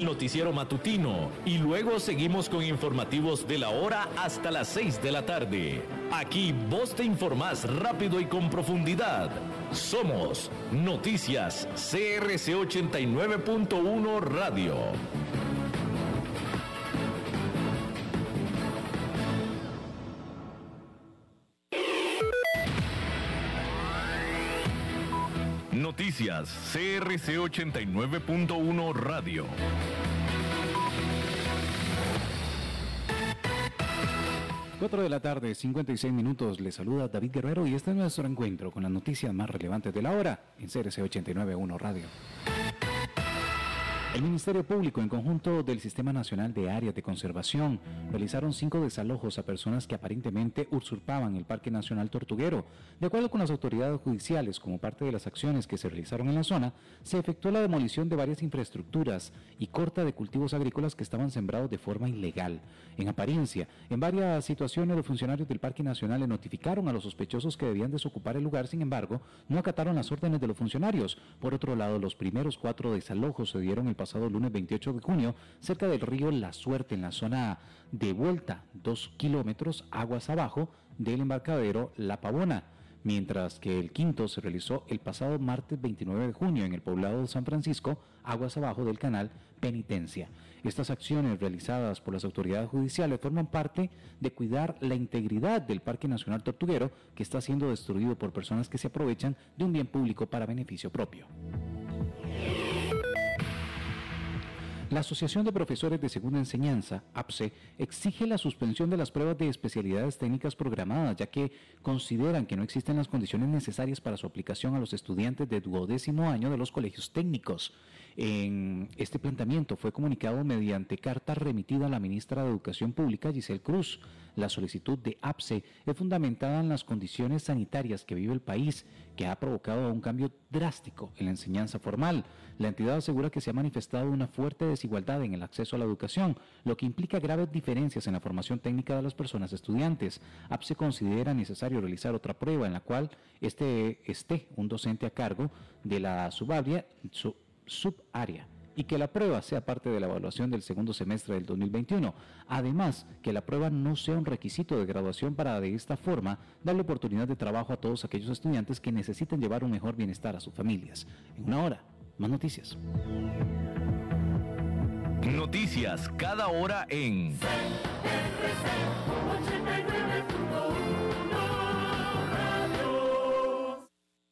Noticiero matutino y luego seguimos con informativos de la hora hasta las 6 de la tarde. Aquí vos te informás rápido y con profundidad. Somos Noticias CRC 89.1 Radio. Noticias CRC 89.1 Radio. 4 de la tarde, 56 minutos. Le saluda David Guerrero y este es nuestro encuentro con las noticias más relevantes de la hora en CRC 89.1 Radio. El Ministerio Público, en conjunto del Sistema Nacional de Áreas de Conservación, realizaron cinco desalojos a personas que aparentemente usurpaban el Parque Nacional Tortuguero. De acuerdo con las autoridades judiciales, como parte de las acciones que se realizaron en la zona, se efectuó la demolición de varias infraestructuras y corta de cultivos agrícolas que estaban sembrados de forma ilegal. En apariencia, en varias situaciones los funcionarios del Parque Nacional le notificaron a los sospechosos que debían desocupar el lugar, sin embargo, no acataron las órdenes de los funcionarios. Por otro lado, los primeros cuatro desalojos se dieron el pasado lunes 28 de junio cerca del río La Suerte, en la zona de vuelta, dos kilómetros aguas abajo del embarcadero La Pavona mientras que el quinto se realizó el pasado martes 29 de junio en el poblado de San Francisco, aguas abajo del canal Penitencia. Estas acciones realizadas por las autoridades judiciales forman parte de cuidar la integridad del Parque Nacional Tortuguero que está siendo destruido por personas que se aprovechan de un bien público para beneficio propio. La Asociación de Profesores de Segunda Enseñanza, APSE, exige la suspensión de las pruebas de especialidades técnicas programadas, ya que consideran que no existen las condiciones necesarias para su aplicación a los estudiantes de duodécimo año de los colegios técnicos. Este planteamiento fue comunicado mediante carta remitida a la ministra de Educación Pública, Giselle Cruz. La solicitud de APSE es fundamentada en las condiciones sanitarias que vive el país, que ha provocado un cambio drástico en la enseñanza formal. La entidad asegura que se ha manifestado una fuerte desigualdad en el acceso a la educación, lo que implica graves diferencias en la formación técnica de las personas estudiantes. APSE considera necesario realizar otra prueba en la cual este, esté un docente a cargo de la subárea, subárea y que la prueba sea parte de la evaluación del segundo semestre del 2021. Además, que la prueba no sea un requisito de graduación para de esta forma darle oportunidad de trabajo a todos aquellos estudiantes que necesiten llevar un mejor bienestar a sus familias. En una hora, más noticias. Noticias cada hora en...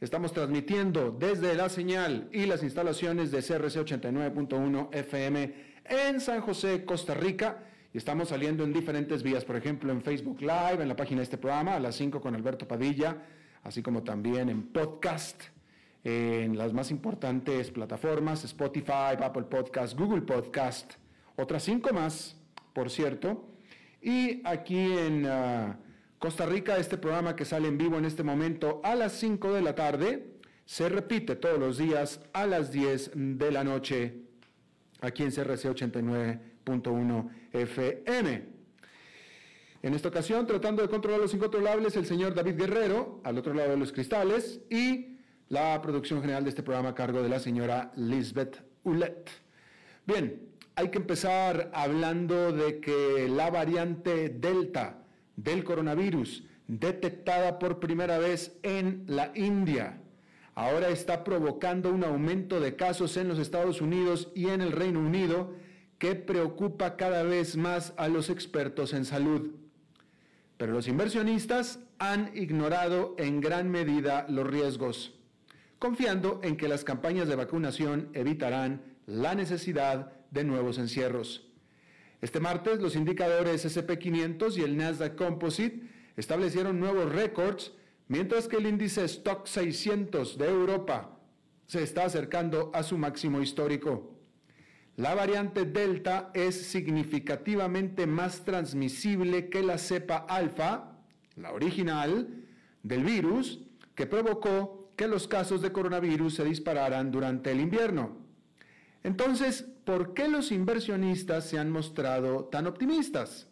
Estamos transmitiendo desde la señal y las instalaciones de CRC 89.1 FM en San José, Costa Rica. Y estamos saliendo en diferentes vías, por ejemplo, en Facebook Live, en la página de este programa, a las 5 con Alberto Padilla, así como también en podcast, en las más importantes plataformas, Spotify, Apple Podcast, Google Podcast, otras cinco más, por cierto. Y aquí en... Ah, Costa Rica, este programa que sale en vivo en este momento a las 5 de la tarde, se repite todos los días a las 10 de la noche aquí en CRC 89.1 FM. En esta ocasión, tratando de controlar los incontrolables, el señor David Guerrero, al otro lado de los cristales, y la producción general de este programa a cargo de la señora Lisbeth Ulet. Bien, hay que empezar hablando de que la variante Delta, del coronavirus detectada por primera vez en la India. Ahora está provocando un aumento de casos en los Estados Unidos y en el Reino Unido que preocupa cada vez más a los expertos en salud. Pero los inversionistas han ignorado en gran medida los riesgos. confiando en que las campañas de vacunación evitarán la necesidad de nuevos encierros. Este martes los indicadores SP500 y el Nasdaq Composite establecieron nuevos récords, mientras que el índice Stock 600 de Europa se está acercando a su máximo histórico. La variante Delta es significativamente más transmisible que la cepa alfa, la original, del virus, que provocó que los casos de coronavirus se dispararan durante el invierno. Entonces, ¿por qué los inversionistas se han mostrado tan optimistas?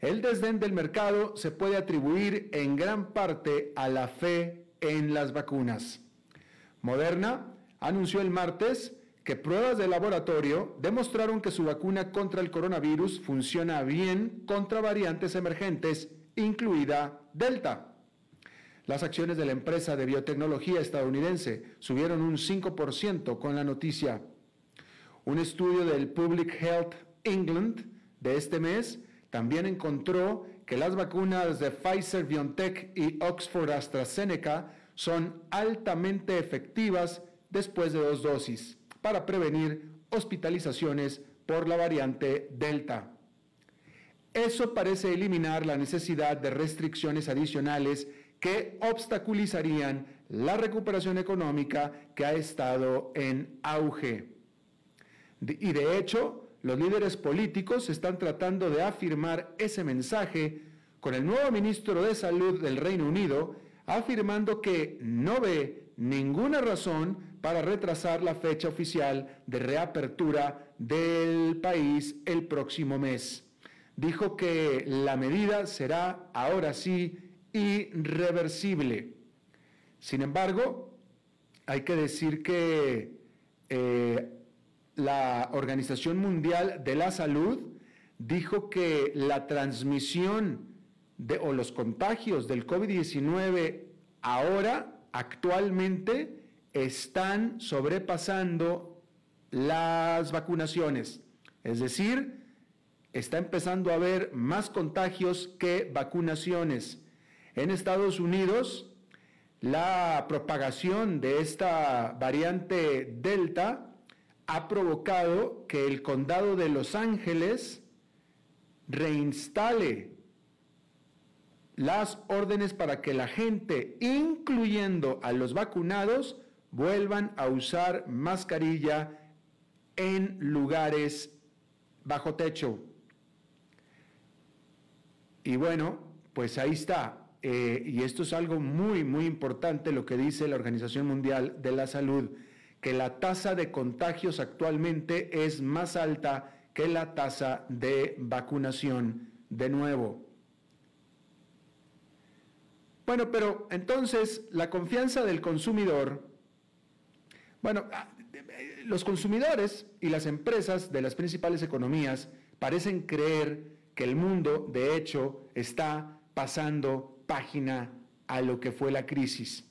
El desdén del mercado se puede atribuir en gran parte a la fe en las vacunas. Moderna anunció el martes que pruebas de laboratorio demostraron que su vacuna contra el coronavirus funciona bien contra variantes emergentes, incluida Delta. Las acciones de la empresa de biotecnología estadounidense subieron un 5% con la noticia. Un estudio del Public Health England de este mes también encontró que las vacunas de Pfizer BioNTech y Oxford AstraZeneca son altamente efectivas después de dos dosis para prevenir hospitalizaciones por la variante Delta. Eso parece eliminar la necesidad de restricciones adicionales que obstaculizarían la recuperación económica que ha estado en auge. Y de hecho, los líderes políticos están tratando de afirmar ese mensaje con el nuevo ministro de Salud del Reino Unido afirmando que no ve ninguna razón para retrasar la fecha oficial de reapertura del país el próximo mes. Dijo que la medida será ahora sí irreversible. Sin embargo, hay que decir que eh, la Organización Mundial de la Salud dijo que la transmisión de, o los contagios del COVID-19 ahora, actualmente, están sobrepasando las vacunaciones. Es decir, está empezando a haber más contagios que vacunaciones. En Estados Unidos, la propagación de esta variante Delta ha provocado que el condado de Los Ángeles reinstale las órdenes para que la gente, incluyendo a los vacunados, vuelvan a usar mascarilla en lugares bajo techo. Y bueno, pues ahí está. Eh, y esto es algo muy, muy importante lo que dice la Organización Mundial de la Salud que la tasa de contagios actualmente es más alta que la tasa de vacunación de nuevo. Bueno, pero entonces la confianza del consumidor, bueno, ah, los consumidores y las empresas de las principales economías parecen creer que el mundo, de hecho, está pasando página a lo que fue la crisis.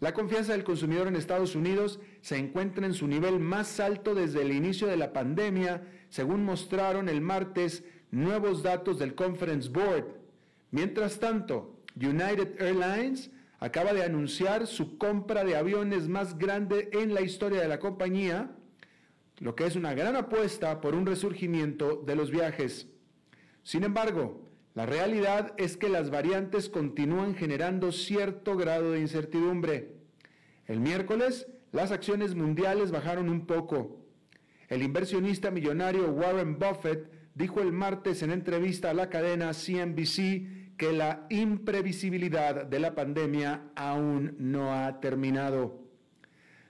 La confianza del consumidor en Estados Unidos se encuentra en su nivel más alto desde el inicio de la pandemia, según mostraron el martes nuevos datos del Conference Board. Mientras tanto, United Airlines acaba de anunciar su compra de aviones más grande en la historia de la compañía, lo que es una gran apuesta por un resurgimiento de los viajes. Sin embargo, la realidad es que las variantes continúan generando cierto grado de incertidumbre. El miércoles, las acciones mundiales bajaron un poco. El inversionista millonario Warren Buffett dijo el martes en entrevista a la cadena CNBC que la imprevisibilidad de la pandemia aún no ha terminado.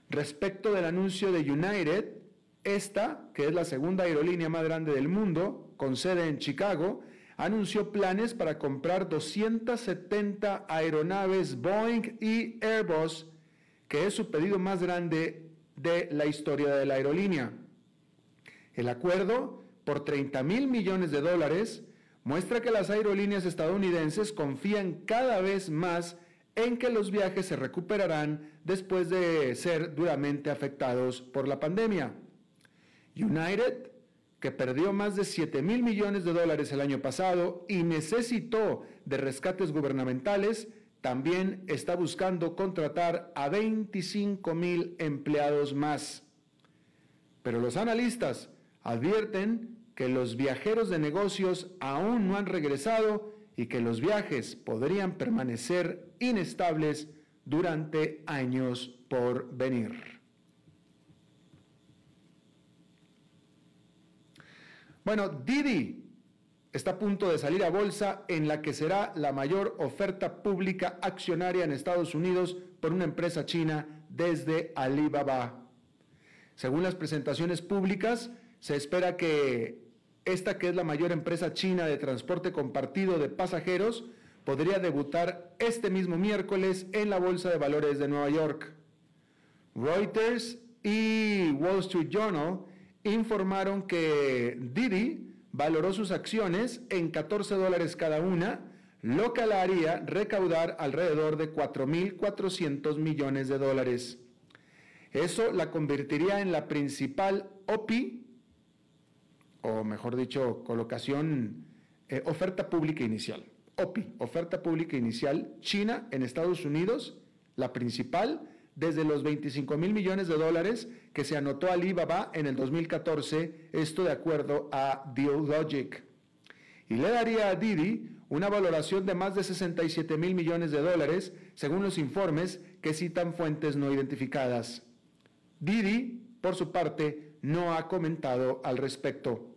Respecto del anuncio de United, esta, que es la segunda aerolínea más grande del mundo, con sede en Chicago, anunció planes para comprar 270 aeronaves Boeing y Airbus, que es su pedido más grande de la historia de la aerolínea. El acuerdo, por 30 mil millones de dólares, muestra que las aerolíneas estadounidenses confían cada vez más en que los viajes se recuperarán después de ser duramente afectados por la pandemia. United que perdió más de 7 mil millones de dólares el año pasado y necesitó de rescates gubernamentales, también está buscando contratar a 25 mil empleados más. Pero los analistas advierten que los viajeros de negocios aún no han regresado y que los viajes podrían permanecer inestables durante años por venir. Bueno, Didi está a punto de salir a bolsa en la que será la mayor oferta pública accionaria en Estados Unidos por una empresa china desde Alibaba. Según las presentaciones públicas, se espera que esta, que es la mayor empresa china de transporte compartido de pasajeros, podría debutar este mismo miércoles en la Bolsa de Valores de Nueva York. Reuters y Wall Street Journal informaron que Didi valoró sus acciones en 14 dólares cada una, lo que la haría recaudar alrededor de 4.400 millones de dólares. Eso la convertiría en la principal OPI, o mejor dicho, colocación, eh, oferta pública inicial. OPI, oferta pública inicial, China en Estados Unidos, la principal, desde los 25 mil millones de dólares que se anotó Alibaba en el 2014, esto de acuerdo a Logic. Y le daría a Didi una valoración de más de 67 mil millones de dólares, según los informes que citan fuentes no identificadas. Didi, por su parte, no ha comentado al respecto.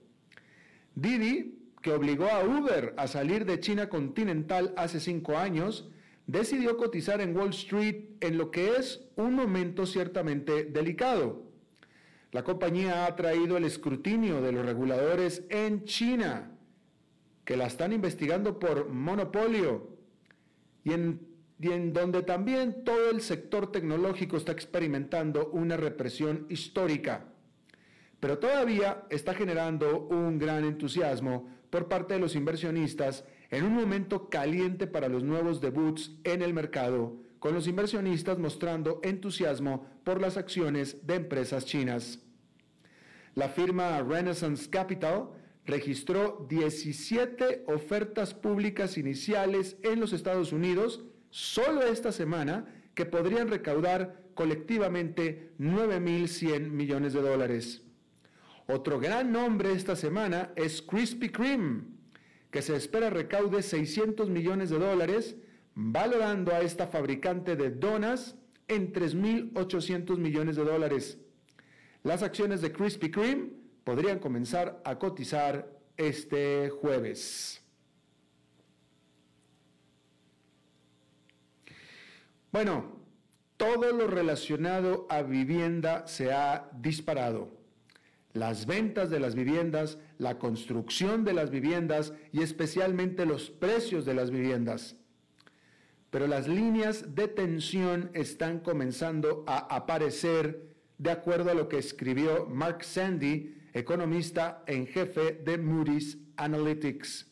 Didi, que obligó a Uber a salir de China continental hace cinco años, decidió cotizar en Wall Street en lo que es un momento ciertamente delicado. La compañía ha traído el escrutinio de los reguladores en China, que la están investigando por monopolio, y en, y en donde también todo el sector tecnológico está experimentando una represión histórica. Pero todavía está generando un gran entusiasmo por parte de los inversionistas en un momento caliente para los nuevos debuts en el mercado, con los inversionistas mostrando entusiasmo por las acciones de empresas chinas. La firma Renaissance Capital registró 17 ofertas públicas iniciales en los Estados Unidos solo esta semana que podrían recaudar colectivamente 9.100 millones de dólares. Otro gran nombre esta semana es Krispy Kreme, que se espera recaude 600 millones de dólares, valorando a esta fabricante de donas en 3.800 millones de dólares. Las acciones de Krispy Kreme podrían comenzar a cotizar este jueves. Bueno, todo lo relacionado a vivienda se ha disparado las ventas de las viviendas, la construcción de las viviendas y especialmente los precios de las viviendas. Pero las líneas de tensión están comenzando a aparecer de acuerdo a lo que escribió Mark Sandy, economista en jefe de Moody's Analytics.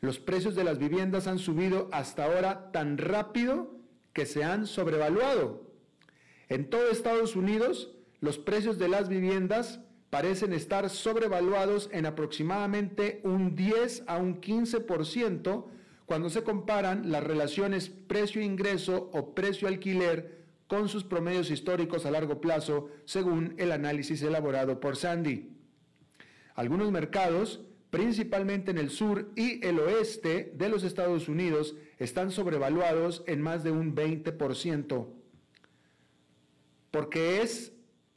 Los precios de las viviendas han subido hasta ahora tan rápido que se han sobrevaluado. En todo Estados Unidos, los precios de las viviendas parecen estar sobrevaluados en aproximadamente un 10 a un 15% cuando se comparan las relaciones precio-ingreso o precio-alquiler con sus promedios históricos a largo plazo, según el análisis elaborado por Sandy. Algunos mercados, principalmente en el sur y el oeste de los Estados Unidos, están sobrevaluados en más de un 20%, porque es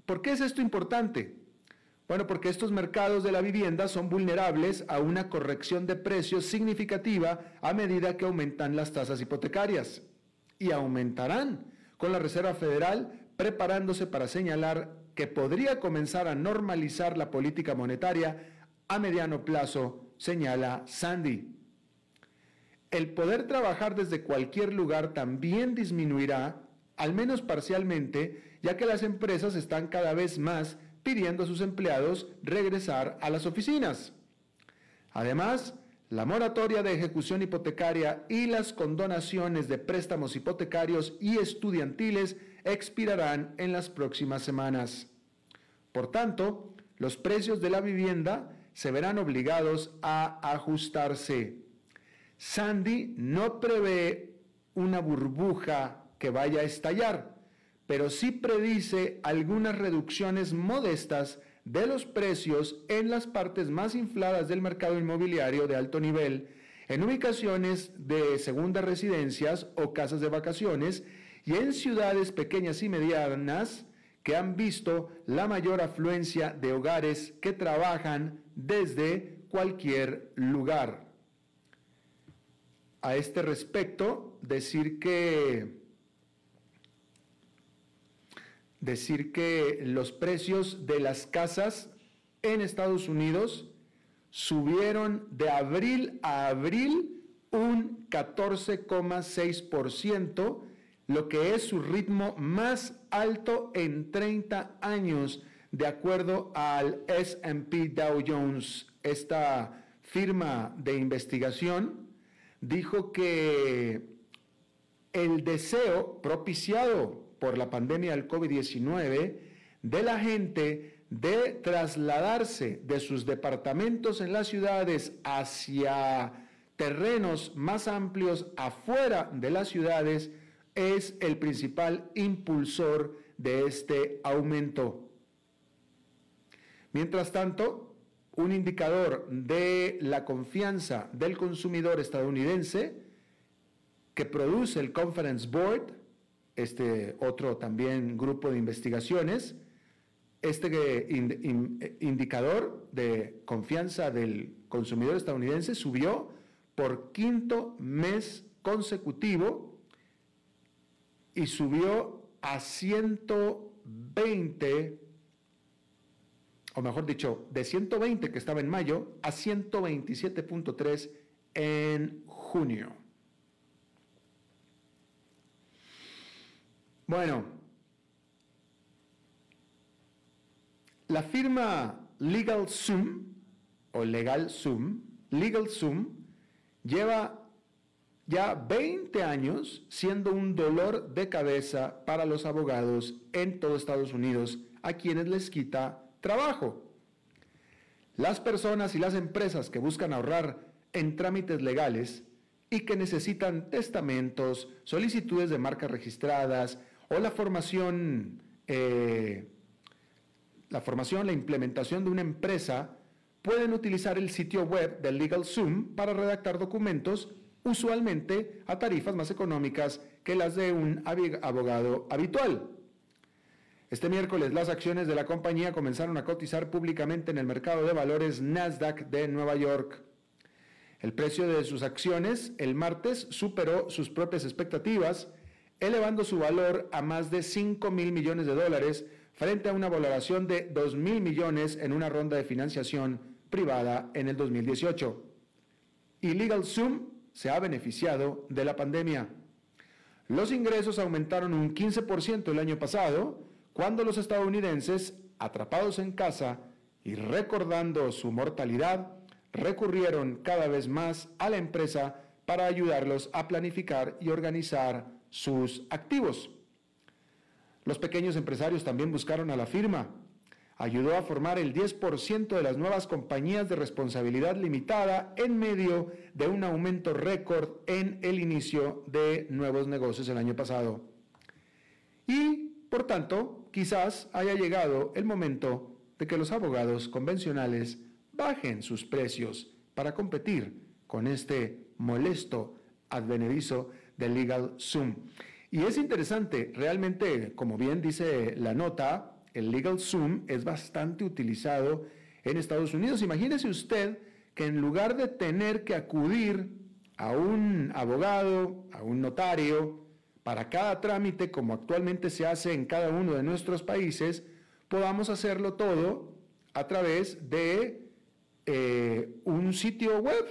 ¿Por qué es esto importante? Bueno, porque estos mercados de la vivienda son vulnerables a una corrección de precios significativa a medida que aumentan las tasas hipotecarias. Y aumentarán con la Reserva Federal preparándose para señalar que podría comenzar a normalizar la política monetaria a mediano plazo, señala Sandy. El poder trabajar desde cualquier lugar también disminuirá, al menos parcialmente, ya que las empresas están cada vez más pidiendo a sus empleados regresar a las oficinas. Además, la moratoria de ejecución hipotecaria y las condonaciones de préstamos hipotecarios y estudiantiles expirarán en las próximas semanas. Por tanto, los precios de la vivienda se verán obligados a ajustarse. Sandy no prevé una burbuja que vaya a estallar, pero sí predice algunas reducciones modestas de los precios en las partes más infladas del mercado inmobiliario de alto nivel, en ubicaciones de segundas residencias o casas de vacaciones y en ciudades pequeñas y medianas que han visto la mayor afluencia de hogares que trabajan desde cualquier lugar. A este respecto, decir que decir que los precios de las casas en Estados Unidos subieron de abril a abril un 14,6%, lo que es su ritmo más alto en 30 años, de acuerdo al SP Dow Jones. Esta firma de investigación dijo que el deseo propiciado por la pandemia del COVID-19 de la gente de trasladarse de sus departamentos en las ciudades hacia terrenos más amplios afuera de las ciudades es el principal impulsor de este aumento. Mientras tanto, un indicador de la confianza del consumidor estadounidense que produce el Conference Board este otro también grupo de investigaciones, este indicador de confianza del consumidor estadounidense subió por quinto mes consecutivo y subió a 120, o mejor dicho, de 120 que estaba en mayo a 127.3 en junio. Bueno, la firma Legal Zoom o Legal Zoom, Legal Zoom lleva ya 20 años siendo un dolor de cabeza para los abogados en todo Estados Unidos a quienes les quita trabajo. Las personas y las empresas que buscan ahorrar en trámites legales y que necesitan testamentos, solicitudes de marcas registradas, o la formación, eh, la formación, la implementación de una empresa, pueden utilizar el sitio web del LegalZoom para redactar documentos, usualmente a tarifas más económicas que las de un abogado habitual. Este miércoles las acciones de la compañía comenzaron a cotizar públicamente en el mercado de valores Nasdaq de Nueva York. El precio de sus acciones el martes superó sus propias expectativas elevando su valor a más de 5 mil millones de dólares frente a una valoración de 2 mil millones en una ronda de financiación privada en el 2018. Y LegalZoom se ha beneficiado de la pandemia. Los ingresos aumentaron un 15% el año pasado, cuando los estadounidenses, atrapados en casa y recordando su mortalidad, recurrieron cada vez más a la empresa para ayudarlos a planificar y organizar sus activos. Los pequeños empresarios también buscaron a la firma. Ayudó a formar el 10% de las nuevas compañías de responsabilidad limitada en medio de un aumento récord en el inicio de nuevos negocios el año pasado. Y, por tanto, quizás haya llegado el momento de que los abogados convencionales bajen sus precios para competir con este molesto advenedizo del Legal Zoom. Y es interesante, realmente, como bien dice la nota, el Legal Zoom es bastante utilizado en Estados Unidos. Imagínese usted que en lugar de tener que acudir a un abogado, a un notario, para cada trámite, como actualmente se hace en cada uno de nuestros países, podamos hacerlo todo a través de eh, un sitio web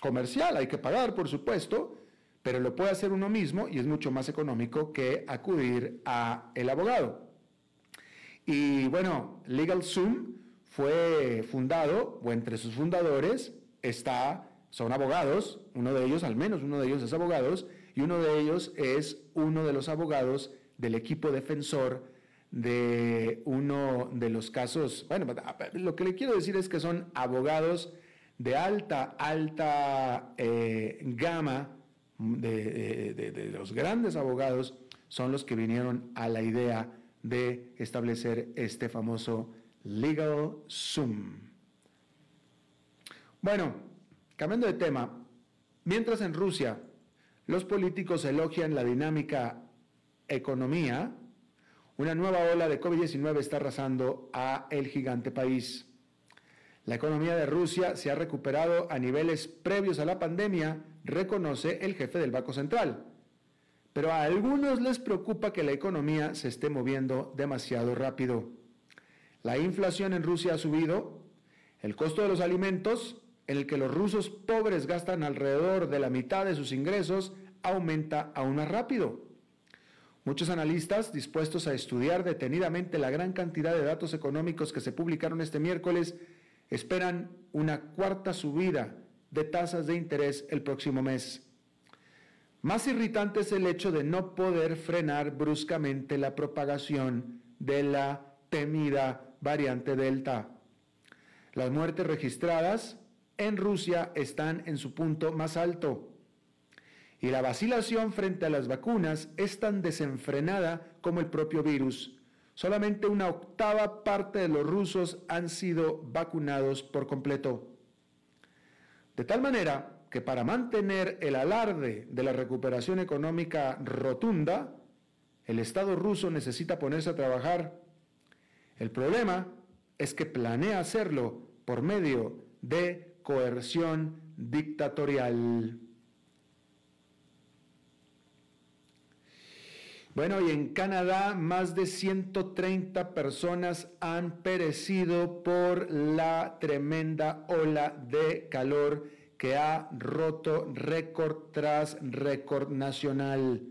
comercial. Hay que pagar, por supuesto, pero lo puede hacer uno mismo y es mucho más económico que acudir a el abogado. Y bueno, LegalZoom fue fundado, o entre sus fundadores está, son abogados, uno de ellos, al menos uno de ellos es abogados, y uno de ellos es uno de los abogados del equipo defensor de uno de los casos, bueno, lo que le quiero decir es que son abogados de alta, alta eh, gama de, los grandes abogados son los que vinieron a la idea de establecer este famoso Legal Zoom. Bueno, cambiando de tema, mientras en Rusia los políticos elogian la dinámica economía, una nueva ola de COVID-19 está arrasando a el gigante país. La economía de Rusia se ha recuperado a niveles previos a la pandemia, reconoce el jefe del Banco Central. Pero a algunos les preocupa que la economía se esté moviendo demasiado rápido. La inflación en Rusia ha subido, el costo de los alimentos, en el que los rusos pobres gastan alrededor de la mitad de sus ingresos, aumenta aún más rápido. Muchos analistas, dispuestos a estudiar detenidamente la gran cantidad de datos económicos que se publicaron este miércoles, esperan una cuarta subida de tasas de interés el próximo mes. Más irritante es el hecho de no poder frenar bruscamente la propagación de la temida variante Delta. Las muertes registradas en Rusia están en su punto más alto. Y la vacilación frente a las vacunas es tan desenfrenada como el propio virus. Solamente una octava parte de los rusos han sido vacunados por completo. De tal manera que para mantener el alarde de la recuperación económica rotunda, el Estado ruso necesita ponerse a trabajar. El problema es que planea hacerlo por medio de coerción dictatorial. Bueno, y en Canadá más de 130 personas han perecido por la tremenda ola de calor que ha roto récord tras récord nacional.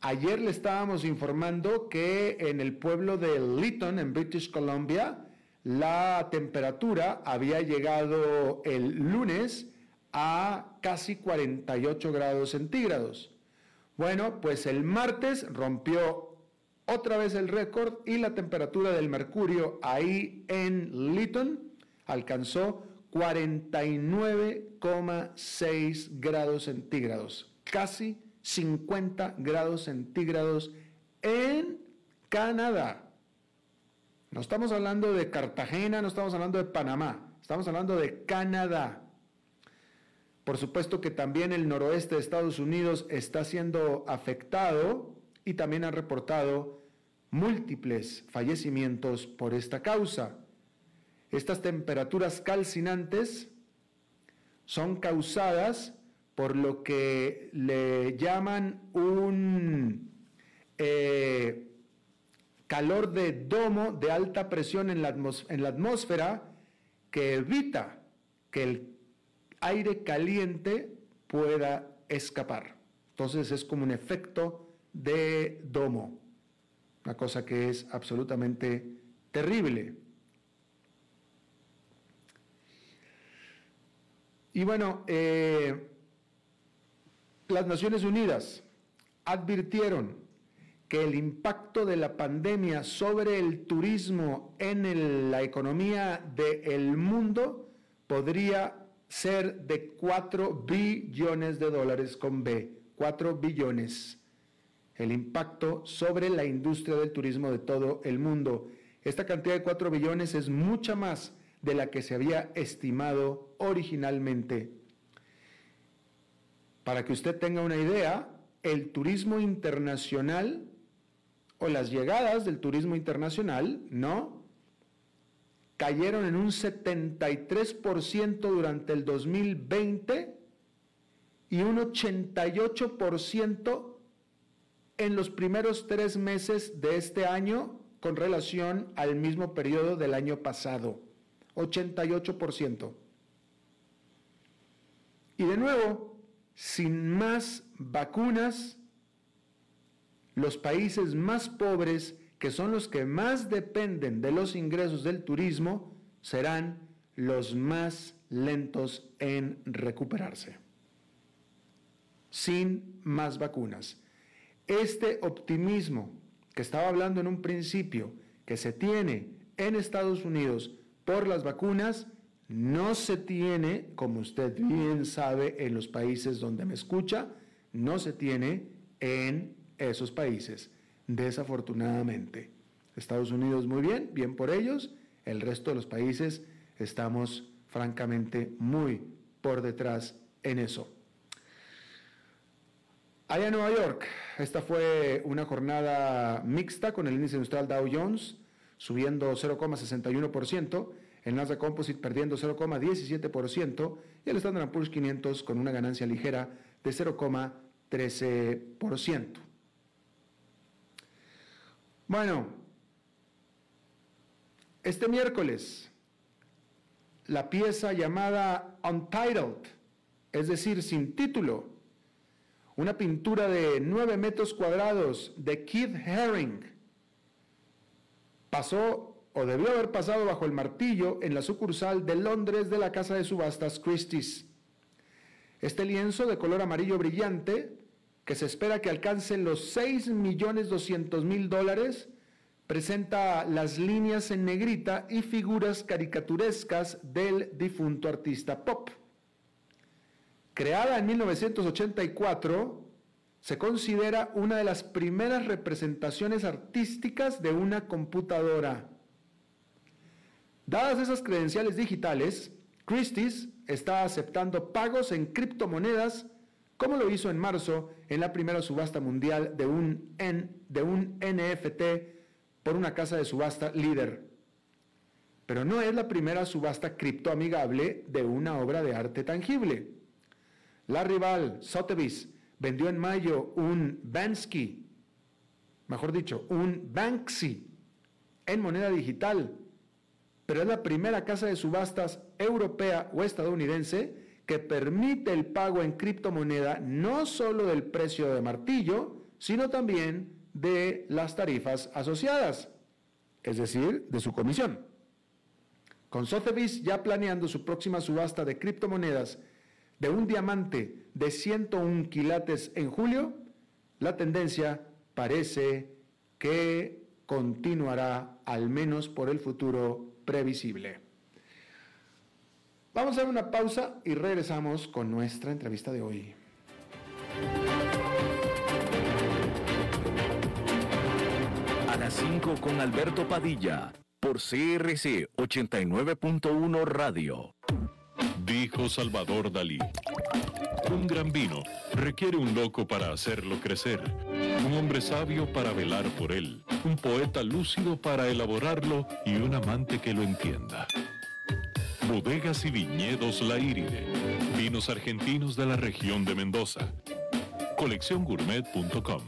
Ayer le estábamos informando que en el pueblo de Lytton, en British Columbia, la temperatura había llegado el lunes a casi 48 grados centígrados. Bueno, pues el martes rompió otra vez el récord y la temperatura del mercurio ahí en Lytton alcanzó 49,6 grados centígrados, casi 50 grados centígrados en Canadá. No estamos hablando de Cartagena, no estamos hablando de Panamá, estamos hablando de Canadá. Por supuesto que también el noroeste de Estados Unidos está siendo afectado y también han reportado múltiples fallecimientos por esta causa. Estas temperaturas calcinantes son causadas por lo que le llaman un eh, calor de domo de alta presión en la, en la atmósfera que evita que el aire caliente pueda escapar. Entonces es como un efecto de domo, una cosa que es absolutamente terrible. Y bueno, eh, las Naciones Unidas advirtieron que el impacto de la pandemia sobre el turismo en la economía del mundo podría ser de 4 billones de dólares con B, 4 billones. El impacto sobre la industria del turismo de todo el mundo. Esta cantidad de 4 billones es mucha más de la que se había estimado originalmente. Para que usted tenga una idea, el turismo internacional o las llegadas del turismo internacional, ¿no? Cayeron en un 73% durante el 2020 y un 88% en los primeros tres meses de este año con relación al mismo periodo del año pasado. 88%. Y de nuevo, sin más vacunas, los países más pobres que son los que más dependen de los ingresos del turismo, serán los más lentos en recuperarse. Sin más vacunas. Este optimismo que estaba hablando en un principio, que se tiene en Estados Unidos por las vacunas, no se tiene, como usted bien sabe, en los países donde me escucha, no se tiene en esos países, desafortunadamente. Estados Unidos muy bien, bien por ellos, el resto de los países estamos francamente muy por detrás en eso. Allá en Nueva York, esta fue una jornada mixta con el índice industrial Dow Jones subiendo 0,61%, el Nasdaq Composite perdiendo 0,17% y el Standard Poor's 500 con una ganancia ligera de 0,13%. Bueno, este miércoles la pieza llamada Untitled, es decir, sin título, una pintura de 9 metros cuadrados de Keith Haring, pasó o debió haber pasado bajo el martillo en la sucursal de Londres de la casa de subastas Christie's. Este lienzo de color amarillo brillante, que se espera que alcance los 6.200.000 dólares, presenta las líneas en negrita y figuras caricaturescas del difunto artista pop. Creada en 1984, se considera una de las primeras representaciones artísticas de una computadora. Dadas esas credenciales digitales, Christie's está aceptando pagos en criptomonedas, como lo hizo en marzo en la primera subasta mundial de un, NFT por una casa de subasta líder. Pero no es la primera subasta criptoamigable de una obra de arte tangible. La rival Sotheby's vendió en mayo un Bansky, mejor dicho, un Banksy en moneda digital pero es la primera casa de subastas europea o estadounidense que permite el pago en criptomoneda no solo del precio de martillo, sino también de las tarifas asociadas, es decir, de su comisión. Con Sotheby's ya planeando su próxima subasta de criptomonedas de un diamante de 101 quilates en julio, la tendencia parece que continuará al menos por el futuro previsible. Vamos a dar una pausa y regresamos con nuestra entrevista de hoy. A las 5 con Alberto Padilla, por CRC 89.1 Radio. Dijo Salvador Dalí. Un gran vino requiere un loco para hacerlo crecer, un hombre sabio para velar por él, un poeta lúcido para elaborarlo y un amante que lo entienda. Bodegas y viñedos La Iride, vinos argentinos de la región de Mendoza. Colecciongourmet.com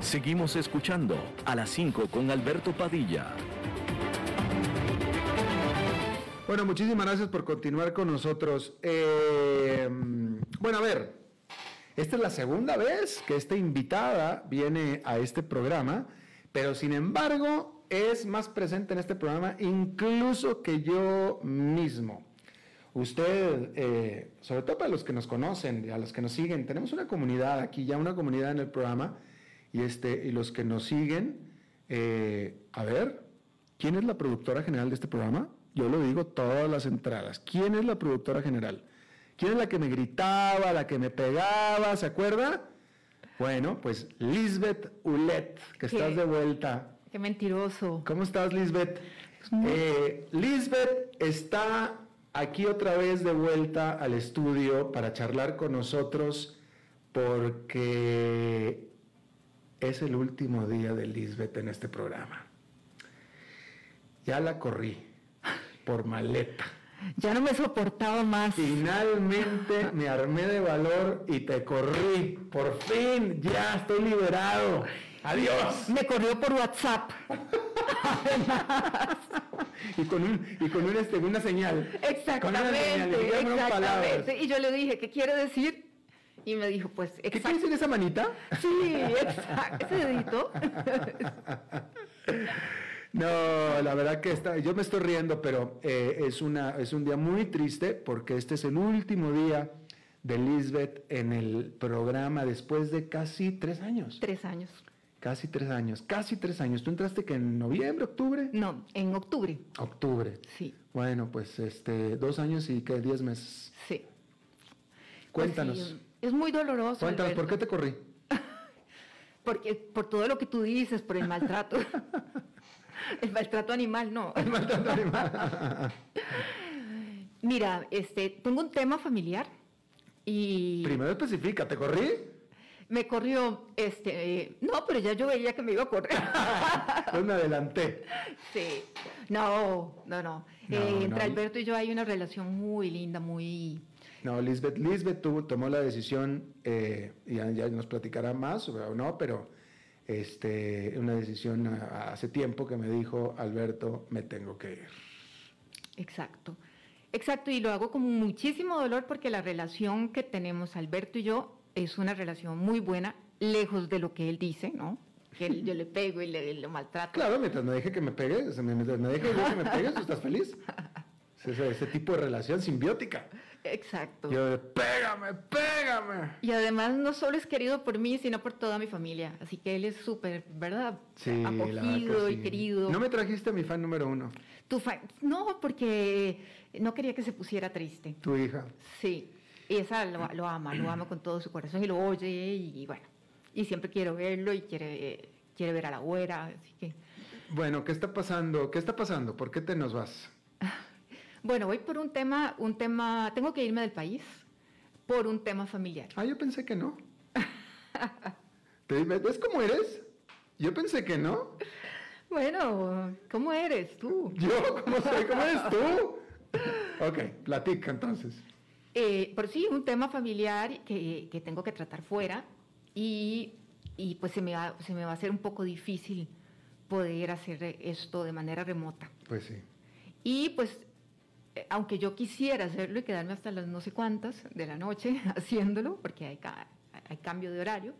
Seguimos escuchando a las 5 con Alberto Padilla. Bueno, muchísimas gracias por continuar con nosotros. Eh, bueno, a ver, esta es la segunda vez que esta invitada viene a este programa, pero sin embargo es más presente en este programa incluso que yo mismo. Usted, eh, sobre todo para los que nos conocen, a los que nos siguen, tenemos una comunidad aquí, ya una comunidad en el programa, y, este, y los que nos siguen, eh, a ver, ¿quién es la productora general de este programa? Yo lo digo todas las entradas. ¿Quién es la productora general? ¿Quién es la que me gritaba, la que me pegaba? ¿Se acuerda? Bueno, pues Lisbeth Ulet, que estás de vuelta. Qué mentiroso. ¿Cómo estás, Lisbeth? Eh, Lisbeth está aquí otra vez de vuelta al estudio para charlar con nosotros porque es el último día de Lisbeth en este programa. Ya la corrí por maleta. Ya no me soportaba más. Finalmente me armé de valor y te corrí. Por fin, ya estoy liberado. Adiós. Me corrió por WhatsApp. y con, un, y con un, este, una señal. Exactamente. exactamente. Y yo le dije, ¿qué quiere decir? Y me dijo, pues, exacto. ¿Qué quiere decir esa manita? Sí, exacto. Ese dedito. No, la verdad que está, yo me estoy riendo, pero eh, es, una, es un día muy triste porque este es el último día de Lisbeth en el programa después de casi tres años. Tres años. Casi tres años, casi tres años. ¿Tú entraste que en noviembre, octubre? No, en octubre. Octubre. Sí. Bueno, pues este, dos años y que diez meses. Sí. Cuéntanos. Pues sí, es muy doloroso. Cuéntanos, ¿por qué te corrí? Porque por todo lo que tú dices, por el maltrato. el maltrato animal, no. El maltrato animal. Mira, este, tengo un tema familiar y... Primero especifica, ¿te corrí? Me corrió, este, no, pero ya yo veía que me iba a correr. pues me adelanté. Sí, no, no, no. No, Eh, entre no. Alberto y yo hay una relación muy linda, muy... No, Lisbeth, Lisbeth tuvo- tomó la decisión, eh, y ya, ya nos platicará más o no, pero este, una decisión ah, hace tiempo que me dijo, Alberto, me tengo que ir. Exacto. Exacto, y lo hago con muchísimo dolor porque la relación que tenemos Alberto y yo es una relación muy buena, lejos de lo que él dice, ¿no? Que él- yo le pego y le, maltrato. Claro, mientras me deje que me pegue, o sea, mientras me deje que me pegue, tú estás feliz. Es ese, ese tipo de relación simbiótica. Exacto. Yo de, pégame, pégame. Y además no solo es querido por mí, sino por toda mi familia. Así que él es súper, ¿verdad? Sí, que Acogido y querido. No me trajiste a mi fan número uno, Tu fa- No, porque no quería que se pusiera triste. tu hija. Sí, y esa lo, lo ama, lo ama con todo su corazón y lo oye y, bueno, y siempre quiero verlo y quiere, quiere ver a la güera, así que... Bueno, ¿qué está pasando? ¿Qué está pasando? ¿Por qué te nos vas? Bueno, voy por un tema, un tema, tengo que irme del país por un tema familiar. Ah, yo pensé que no. ¿Te- ¿Ves cómo eres? Yo pensé que no. Bueno, ¿cómo eres tú? ¿Yo? ¿Cómo soy? ¿Cómo eres tú? Ok, platica entonces. Eh, por sí, un tema familiar que, que tengo que tratar fuera y, y pues se me, va, se me va a hacer un poco difícil poder hacer esto de manera remota. Pues sí. Y pues, aunque yo quisiera hacerlo y quedarme hasta las no sé cuántas de la noche haciéndolo, porque hay, ca- hay cambio de horario,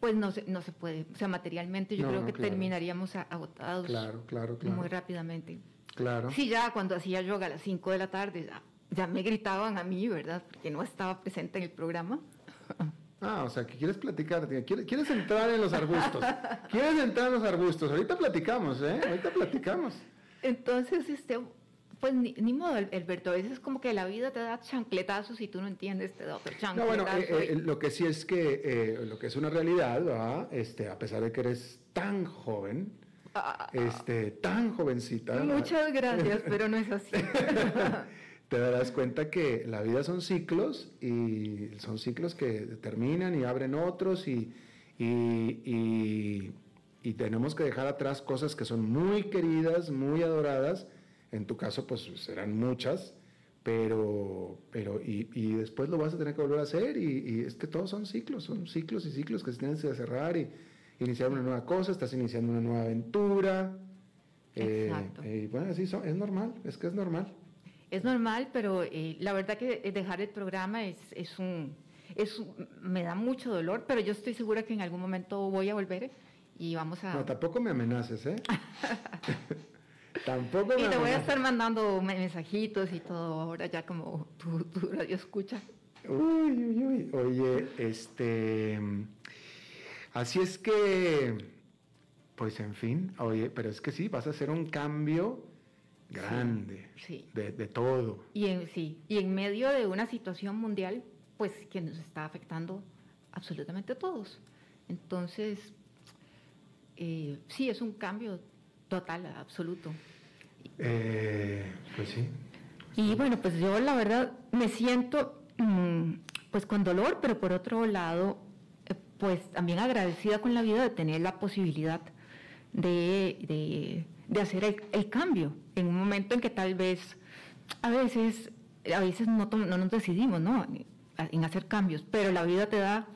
pues no se, no se puede. O sea, materialmente yo No, creo no, que claro. terminaríamos agotados Claro, claro, claro. muy rápidamente. Claro. Sí, ya cuando hacía yoga a las 5 de la tarde, ya, ya me gritaban a mí, ¿verdad? Porque no estaba presente en el programa. Ah, o sea, que quieres platicar, quieres, quieres entrar en los arbustos. Quieres entrar en los arbustos. Ahorita platicamos, ¿eh? Ahorita platicamos. Entonces, este, pues ni, ni modo, Alberto, a veces es como que la vida te da chancletazos y tú no entiendes, te da otro No, chancletazo. bueno, eh, eh, lo que sí es que, eh, lo que es una realidad, ¿verdad? Este, a pesar de que eres tan joven, Ah, este, tan jovencita. Muchas gracias, pero no es así. te darás cuenta que la vida son ciclos y son ciclos que terminan y abren otros y, y- y- y tenemos que dejar atrás cosas que son muy queridas, muy adoradas. En tu caso, pues serán muchas, pero, pero y, y después lo vas a tener que volver a hacer y, y es que todos son ciclos, son ciclos y ciclos que se tienen que cerrar y iniciar una nueva cosa, estás iniciando una nueva aventura. Exacto. eh, bueno, así son, es normal, es que es normal. Es normal, pero eh, la verdad que eh, dejar el programa es, es un, es me da mucho dolor, pero yo estoy segura que en algún momento voy a volver y vamos a... No, tampoco me amenaces, ¿eh? tampoco me y te voy a estar mandando me- mensajitos y todo ahora ya como tu, tu radio escucha. Uy, uy, uy. Oye, este. Así es que. Pues en fin, oye, pero es que sí, vas a hacer un cambio grande sí. De, de todo. Y en, sí, y en medio de una situación mundial, pues que nos está afectando absolutamente a todos. Entonces, eh, sí, es un cambio total, absoluto. Eh, pues sí. Y bueno, pues yo la verdad me siento mm, pues con dolor, pero por otro lado, eh, pues también agradecida con la vida de tener la posibilidad de, de- hacer el, el cambio en un momento en que tal vez a veces, a veces no, no nos decidimos ¿no? en hacer cambios, pero la vida te da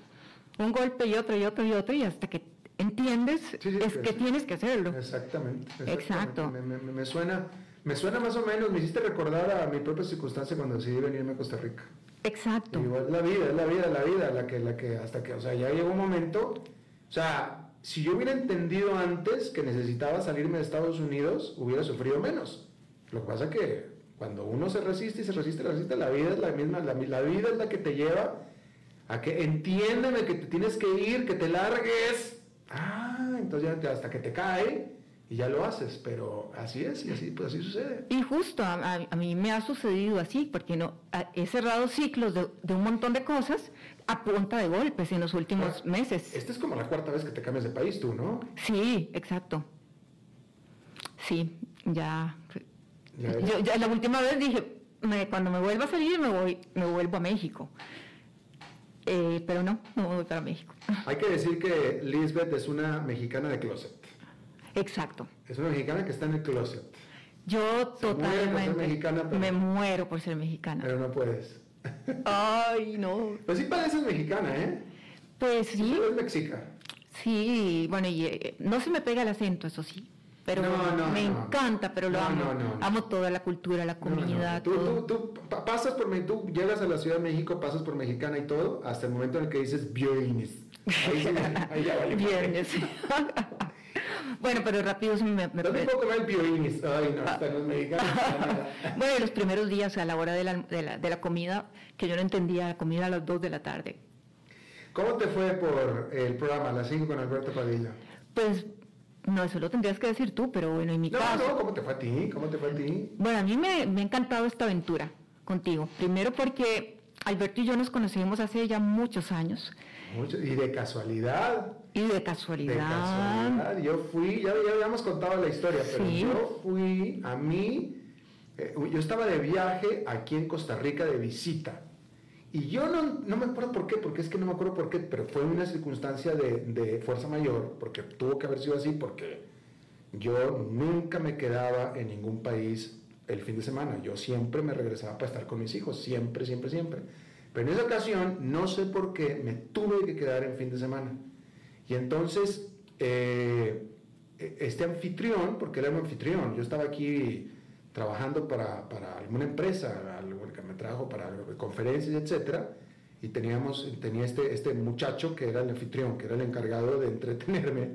un golpe y otro y otro y otro y hasta que entiendes Sí, sí, es que tienes que hacerlo. Exactamente. exactamente. Exacto. Me, me- me suena, me suena más o menos, me hiciste recordar a mi propia circunstancia cuando decidí venirme a Costa Rica. Exacto. Igual la vida, es la vida, la vida, la que, la que, hasta que, o sea, ya llegó un momento, o sea, si yo hubiera entendido antes que necesitaba salirme de Estados Unidos, hubiera sufrido menos. Lo que pasa es que cuando uno se resiste y se resiste, resiste, la vida es la misma, la, la vida es la que te lleva a que entiéndeme que te tienes que ir, que te largues, Ah, entonces ya hasta que te cae y ya lo haces, pero así es y así, pues así sucede. Y justo a, a- a mí me ha sucedido así, porque no a- he cerrado ciclos de, de un montón de cosas a punta de golpes en los últimos meses. Esta es como la cuarta vez que te cambias de país tú, ¿no? Sí, exacto. Sí, ya. Yo, ya la última vez dije, me- cuando me vuelva a salir me voy, me vuelvo a México. Eh, pero no, no voy para México. Hay que decir que Lisbeth es una mexicana de closet. Exacto. Es una mexicana que está en el closet, Yo Se totalmente mexicana, pero- me muero por ser mexicana. pero no puedes. Ay, no. Pues sí pareces mexicana, ¿eh? Pues sí, Pero es mexica. sí, bueno, y eh, no se me pega el acento, eso sí. Pero No, no, me no. encanta, pero lo amo. Amo toda la cultura, la comunidad, Tú, todo. tú, tú pa- pasas por tú llegas a la Ciudad de México, pasas por mexicana y todo, hasta el momento en el que dices Bioinis. Ahí, sí, ahí ya vale. Viernes. bueno, pero rápido me, me- ¿Dónde puedo comer? Ay, no, esta no es mexicana. Bueno, los primeros días a la hora de la, de la- de la comida, que yo no entendía la comida a las 2 de la tarde. ¿Cómo te fue por el programa Las 5 con Alberto Padilla? Pues, no, eso lo tendrías que decir tú, pero bueno, en mi No, caso. no, ¿cómo te fue a ti? ¿Cómo te fue a ti? Bueno, a mí me, me ha encantado esta aventura contigo. Primero porque Alberto y yo nos conocimos hace ya muchos años. Mucho, y de casualidad, Y de de casualidad. casualidad, yo fui, ya, ya habíamos contado la historia, pero Sí. yo fui, a mí, eh, yo estaba de viaje aquí en Costa Rica de visita. Y yo no, no me acuerdo por qué, porque es que no me acuerdo por qué, pero fue una circunstancia de, de fuerza mayor, porque tuvo que haber sido así, porque yo nunca me quedaba en ningún país el fin de semana. Yo siempre me regresaba para estar con mis hijos, siempre, siempre, siempre. Pero en esa ocasión, no sé por qué, me tuve que quedar en fin de semana. Y entonces, eh, este anfitrión, porque era un anfitrión, yo estaba aquí trabajando para, para alguna empresa, algo que me trajo para conferencias, etcétera, y teníamos, tenía este, este muchacho que era el anfitrión, que era el encargado de entretenerme.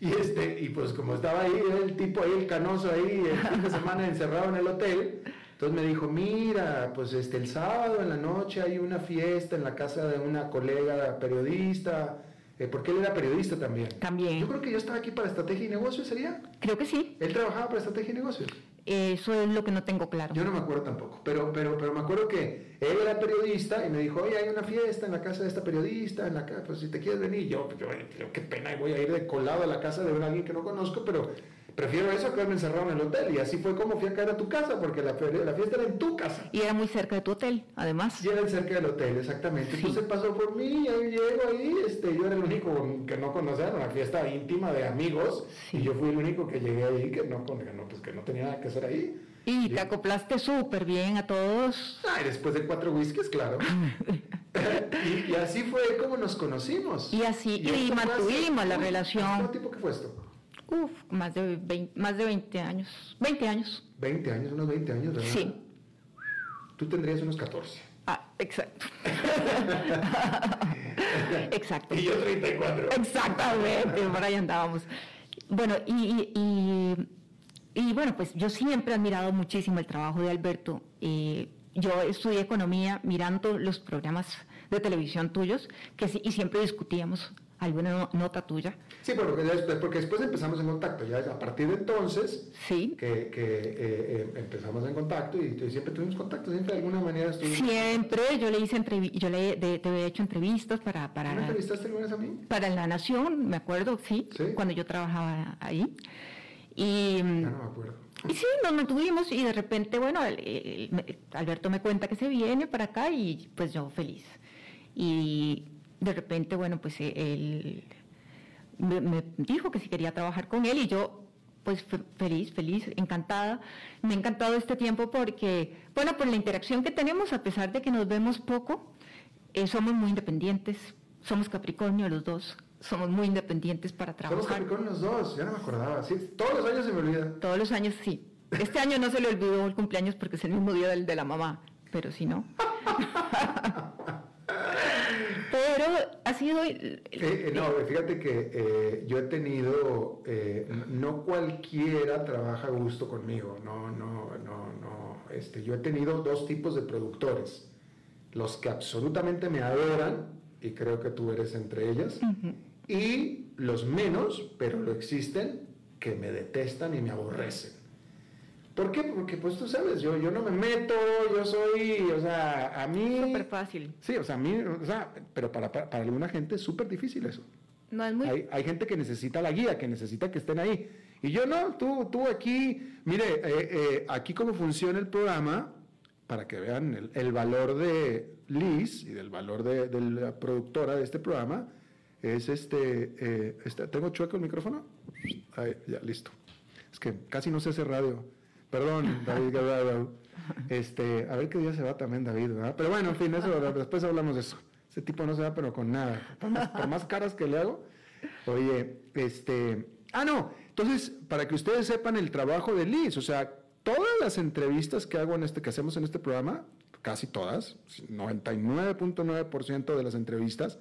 Y, este, y pues como estaba ahí, era el tipo ahí, el canoso ahí, el fin de semana encerrado en el hotel, entonces me dijo, mira, pues este, el sábado en la noche hay una fiesta en la casa de una colega periodista, eh, porque él era periodista también. También. Yo creo que yo estaba aquí para estrategia y negocios, ¿sería? Creo que sí. Él trabajaba para estrategia y negocios. Eso es lo que no tengo claro. Yo no me acuerdo tampoco, pero, pero, pero me acuerdo que él era periodista y me dijo, oye, hay una fiesta en la casa de esta periodista, en la casa, pues si te quieres venir, yo, yo, yo, qué pena, voy a ir de colado a la casa de un alguien que no conozco, pero prefiero eso a quedarme encerrado en el hotel. Y así fue como fui a caer a tu casa, porque la, la fiesta era en tu casa. Y era muy cerca de tu hotel, además. Y era cerca del hotel, exactamente. Entonces pasó por mí, ahí llego ahí, este, yo era el único que no conocía, era una fiesta íntima de amigos, Sí. y yo fui el único que llegué ahí que no, que no, pues, que no tenía nada que hacer ahí. Y te acoplaste súper bien a todos. Ay, después de cuatro whiskies, claro. y, y así fue como nos conocimos. Y así- y mantuvimos la uy, relación. ¿Cuánto tiempo que fue esto? Uf, más de 20, más de 20 años. 20 años. 20 años, unos 20 años, ¿verdad? Sí. Tú tendrías unos 14. Ah, exacto. exacto. Y yo 34. Exactamente, por ahí andábamos. Bueno, y, y- y- y bueno, pues yo siempre he admirado muchísimo el trabajo de Alberto. Eh, yo estudié economía mirando los programas de televisión tuyos que y siempre discutíamos alguna no- nota tuya. Sí, porque después, porque después empezamos en contacto. Ya a partir de entonces, Sí. que, que, eh, eh, empezamos en contacto y, y siempre tuvimos contacto, siempre de alguna manera estuvimos. Siempre yo le hice yo le de- hecho entrevistas para, ¿Tú para, me entrevistaste alguna vez a mí? para La Nación, me acuerdo, sí, Sí. cuando yo trabajaba ahí. Y, Ya no me acuerdo. y sí, nos mantuvimos y de repente, bueno, el- el- Alberto me cuenta que se viene para acá y pues yo feliz. Y de repente, bueno, pues eh, él me, me dijo que si quería trabajar con él y yo pues fe- feliz, feliz, encantada. Me ha encantado este tiempo porque, bueno, por la interacción que tenemos, a pesar de que nos vemos poco, eh, somos muy independientes, somos Capricornio los dos, somos muy independientes para Somos trabajar. Capricornio los dos, ya no me acordaba. Sí, todos los años se me olvida. Todos los años sí. Este año no se le olvidó el cumpleaños porque es el mismo día del de la mamá, pero si no. pero ha sido... el- el- Eh, eh, no, fíjate que eh, yo he tenido, eh, no cualquiera trabaja a gusto conmigo, no, no, no, no. Este, yo he tenido dos tipos de productores, los que absolutamente me adoran, y creo que tú eres entre ellas, y los menos, pero lo existen, que me detestan y me aborrecen. ¿Por qué? Porque pues tú sabes, yo, yo no me meto, yo soy, o sea, a mí... Súper fácil. Sí, o sea, a mí, o sea, pero para, para, para alguna gente es súper difícil eso. No es muy... Hay, hay, gente que necesita la guía, que necesita que estén ahí. Y yo no, tú, tú aquí, mire, eh, eh, aquí cómo funciona el programa, para que vean el, el valor de Liz y del valor de, de, la productora de este programa, es este, eh, este, ¿tengo chueco el micrófono? Ahí, ya, listo. Es que casi no se hace radio. Perdón, David Este, a ver qué día se va también David, ¿verdad? Pero bueno, en fin, eso, después hablamos de eso. Ese tipo no se va, pero con nada. Por más, por más caras que le hago. Oye, este. Ah, no. Entonces, para que ustedes sepan el trabajo de Liz, o sea, todas las entrevistas que hago en este, que hacemos en este programa, casi todas, 99.9% de las entrevistas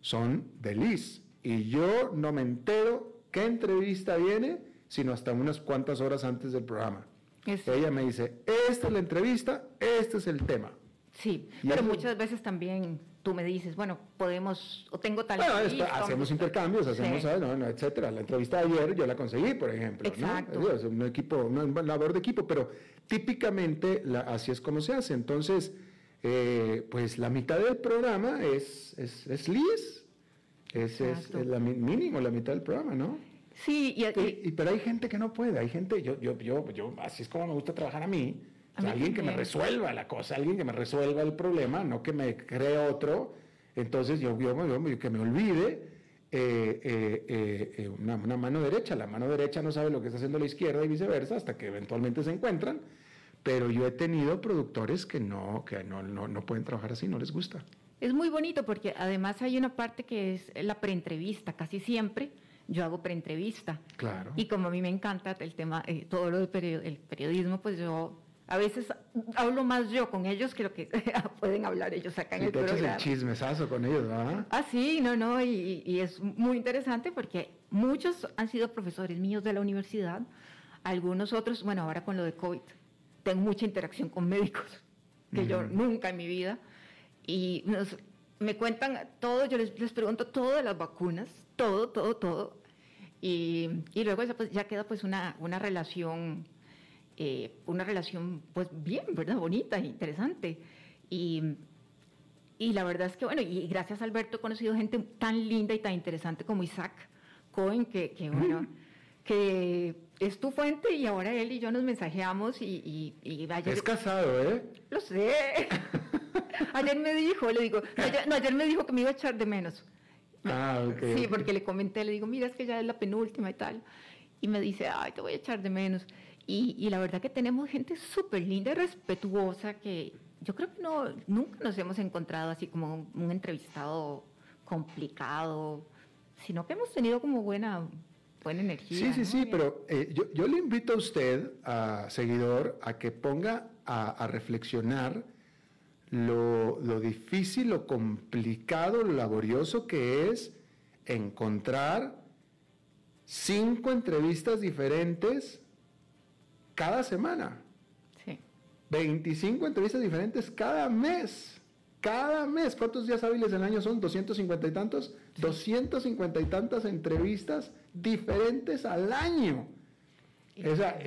son de Liz. Y yo no me entero qué entrevista viene, sino hasta unas cuantas horas antes del programa. Es... Ella me dice, esta es la entrevista, este es el tema. Sí, y pero eso... muchas veces también tú me dices, bueno, podemos, o tengo tal bueno, entrevista, hacemos intercambios, hacemos, sí. no, no, etcétera. La entrevista de ayer yo la conseguí, por ejemplo. Exacto. ¿no? Es un equipo, una labor de equipo, pero típicamente la, así es como se hace. Entonces, eh, pues la mitad del programa es, es, es Liz. Ese es, es la mínimo, la mitad del programa, ¿no? Sí, y, y, y, pero hay gente que no puede, hay gente, yo, yo, yo, yo, así es como me gusta trabajar a mí, o sea, alguien que me resuelva la cosa, alguien que me resuelva el problema, no que me cree otro, entonces yo, yo, yo que me olvide eh, eh, eh, una, una, mano derecha, la mano derecha no sabe lo que está haciendo la izquierda y viceversa, hasta que eventualmente se encuentran, pero yo he tenido productores que no, que no, no, no pueden trabajar así, no les gusta. Es muy bonito porque además hay una parte que es la preentrevista, casi siempre yo hago preentrevista. Claro. Y como a mí me encanta el tema, eh, todo lo del periodismo, pues yo a veces hablo más yo con ellos que lo que pueden hablar ellos acá sí, en el te programa. echas el chismesazo con ellos, ¿verdad? Ah, sí, no, no, y, y, es muy interesante porque muchos han sido profesores míos de la universidad, algunos otros, bueno, ahora con lo de COVID, tengo mucha interacción con médicos, que uh -huh. yo nunca en mi vida, y nos, me cuentan todo, yo les, les pregunto todo de las vacunas, todo, todo, todo. Y, y luego ya, pues, ya, queda pues una, una relación, eh, una relación pues bien, ¿verdad? Bonita, interesante. Y, y la verdad es que, bueno, y gracias a Alberto he conocido gente tan linda y tan interesante como Isaac Cohen, que, que bueno, que es tu fuente y ahora él y yo nos mensajeamos y... y, y ayer, es casado, ¿eh? Lo sé. ayer me dijo, le digo, ayer, no, ayer me dijo que me iba a echar de menos. Ah, okay. Sí, porque le comenté, le digo, mira, es que ya es la penúltima y tal. Y me dice, ay, te voy a echar de menos. Y, y la verdad que tenemos gente súper linda y respetuosa que yo creo que no, nunca nos hemos encontrado así como un, un entrevistado complicado, sino que hemos tenido como buena, buena energía. Sí, sí, ¿no? sí, pero eh, yo, yo, le invito a usted, a seguidor, a que ponga a, a reflexionar lo, lo, difícil, lo complicado, lo laborioso que es encontrar cinco entrevistas diferentes cada semana. Sí. 25 entrevistas diferentes cada mes. Cada mes. ¿Cuántos días hábiles del año son? ¿250 y tantos? Sí. 250 y tantas entrevistas diferentes al año. O sea,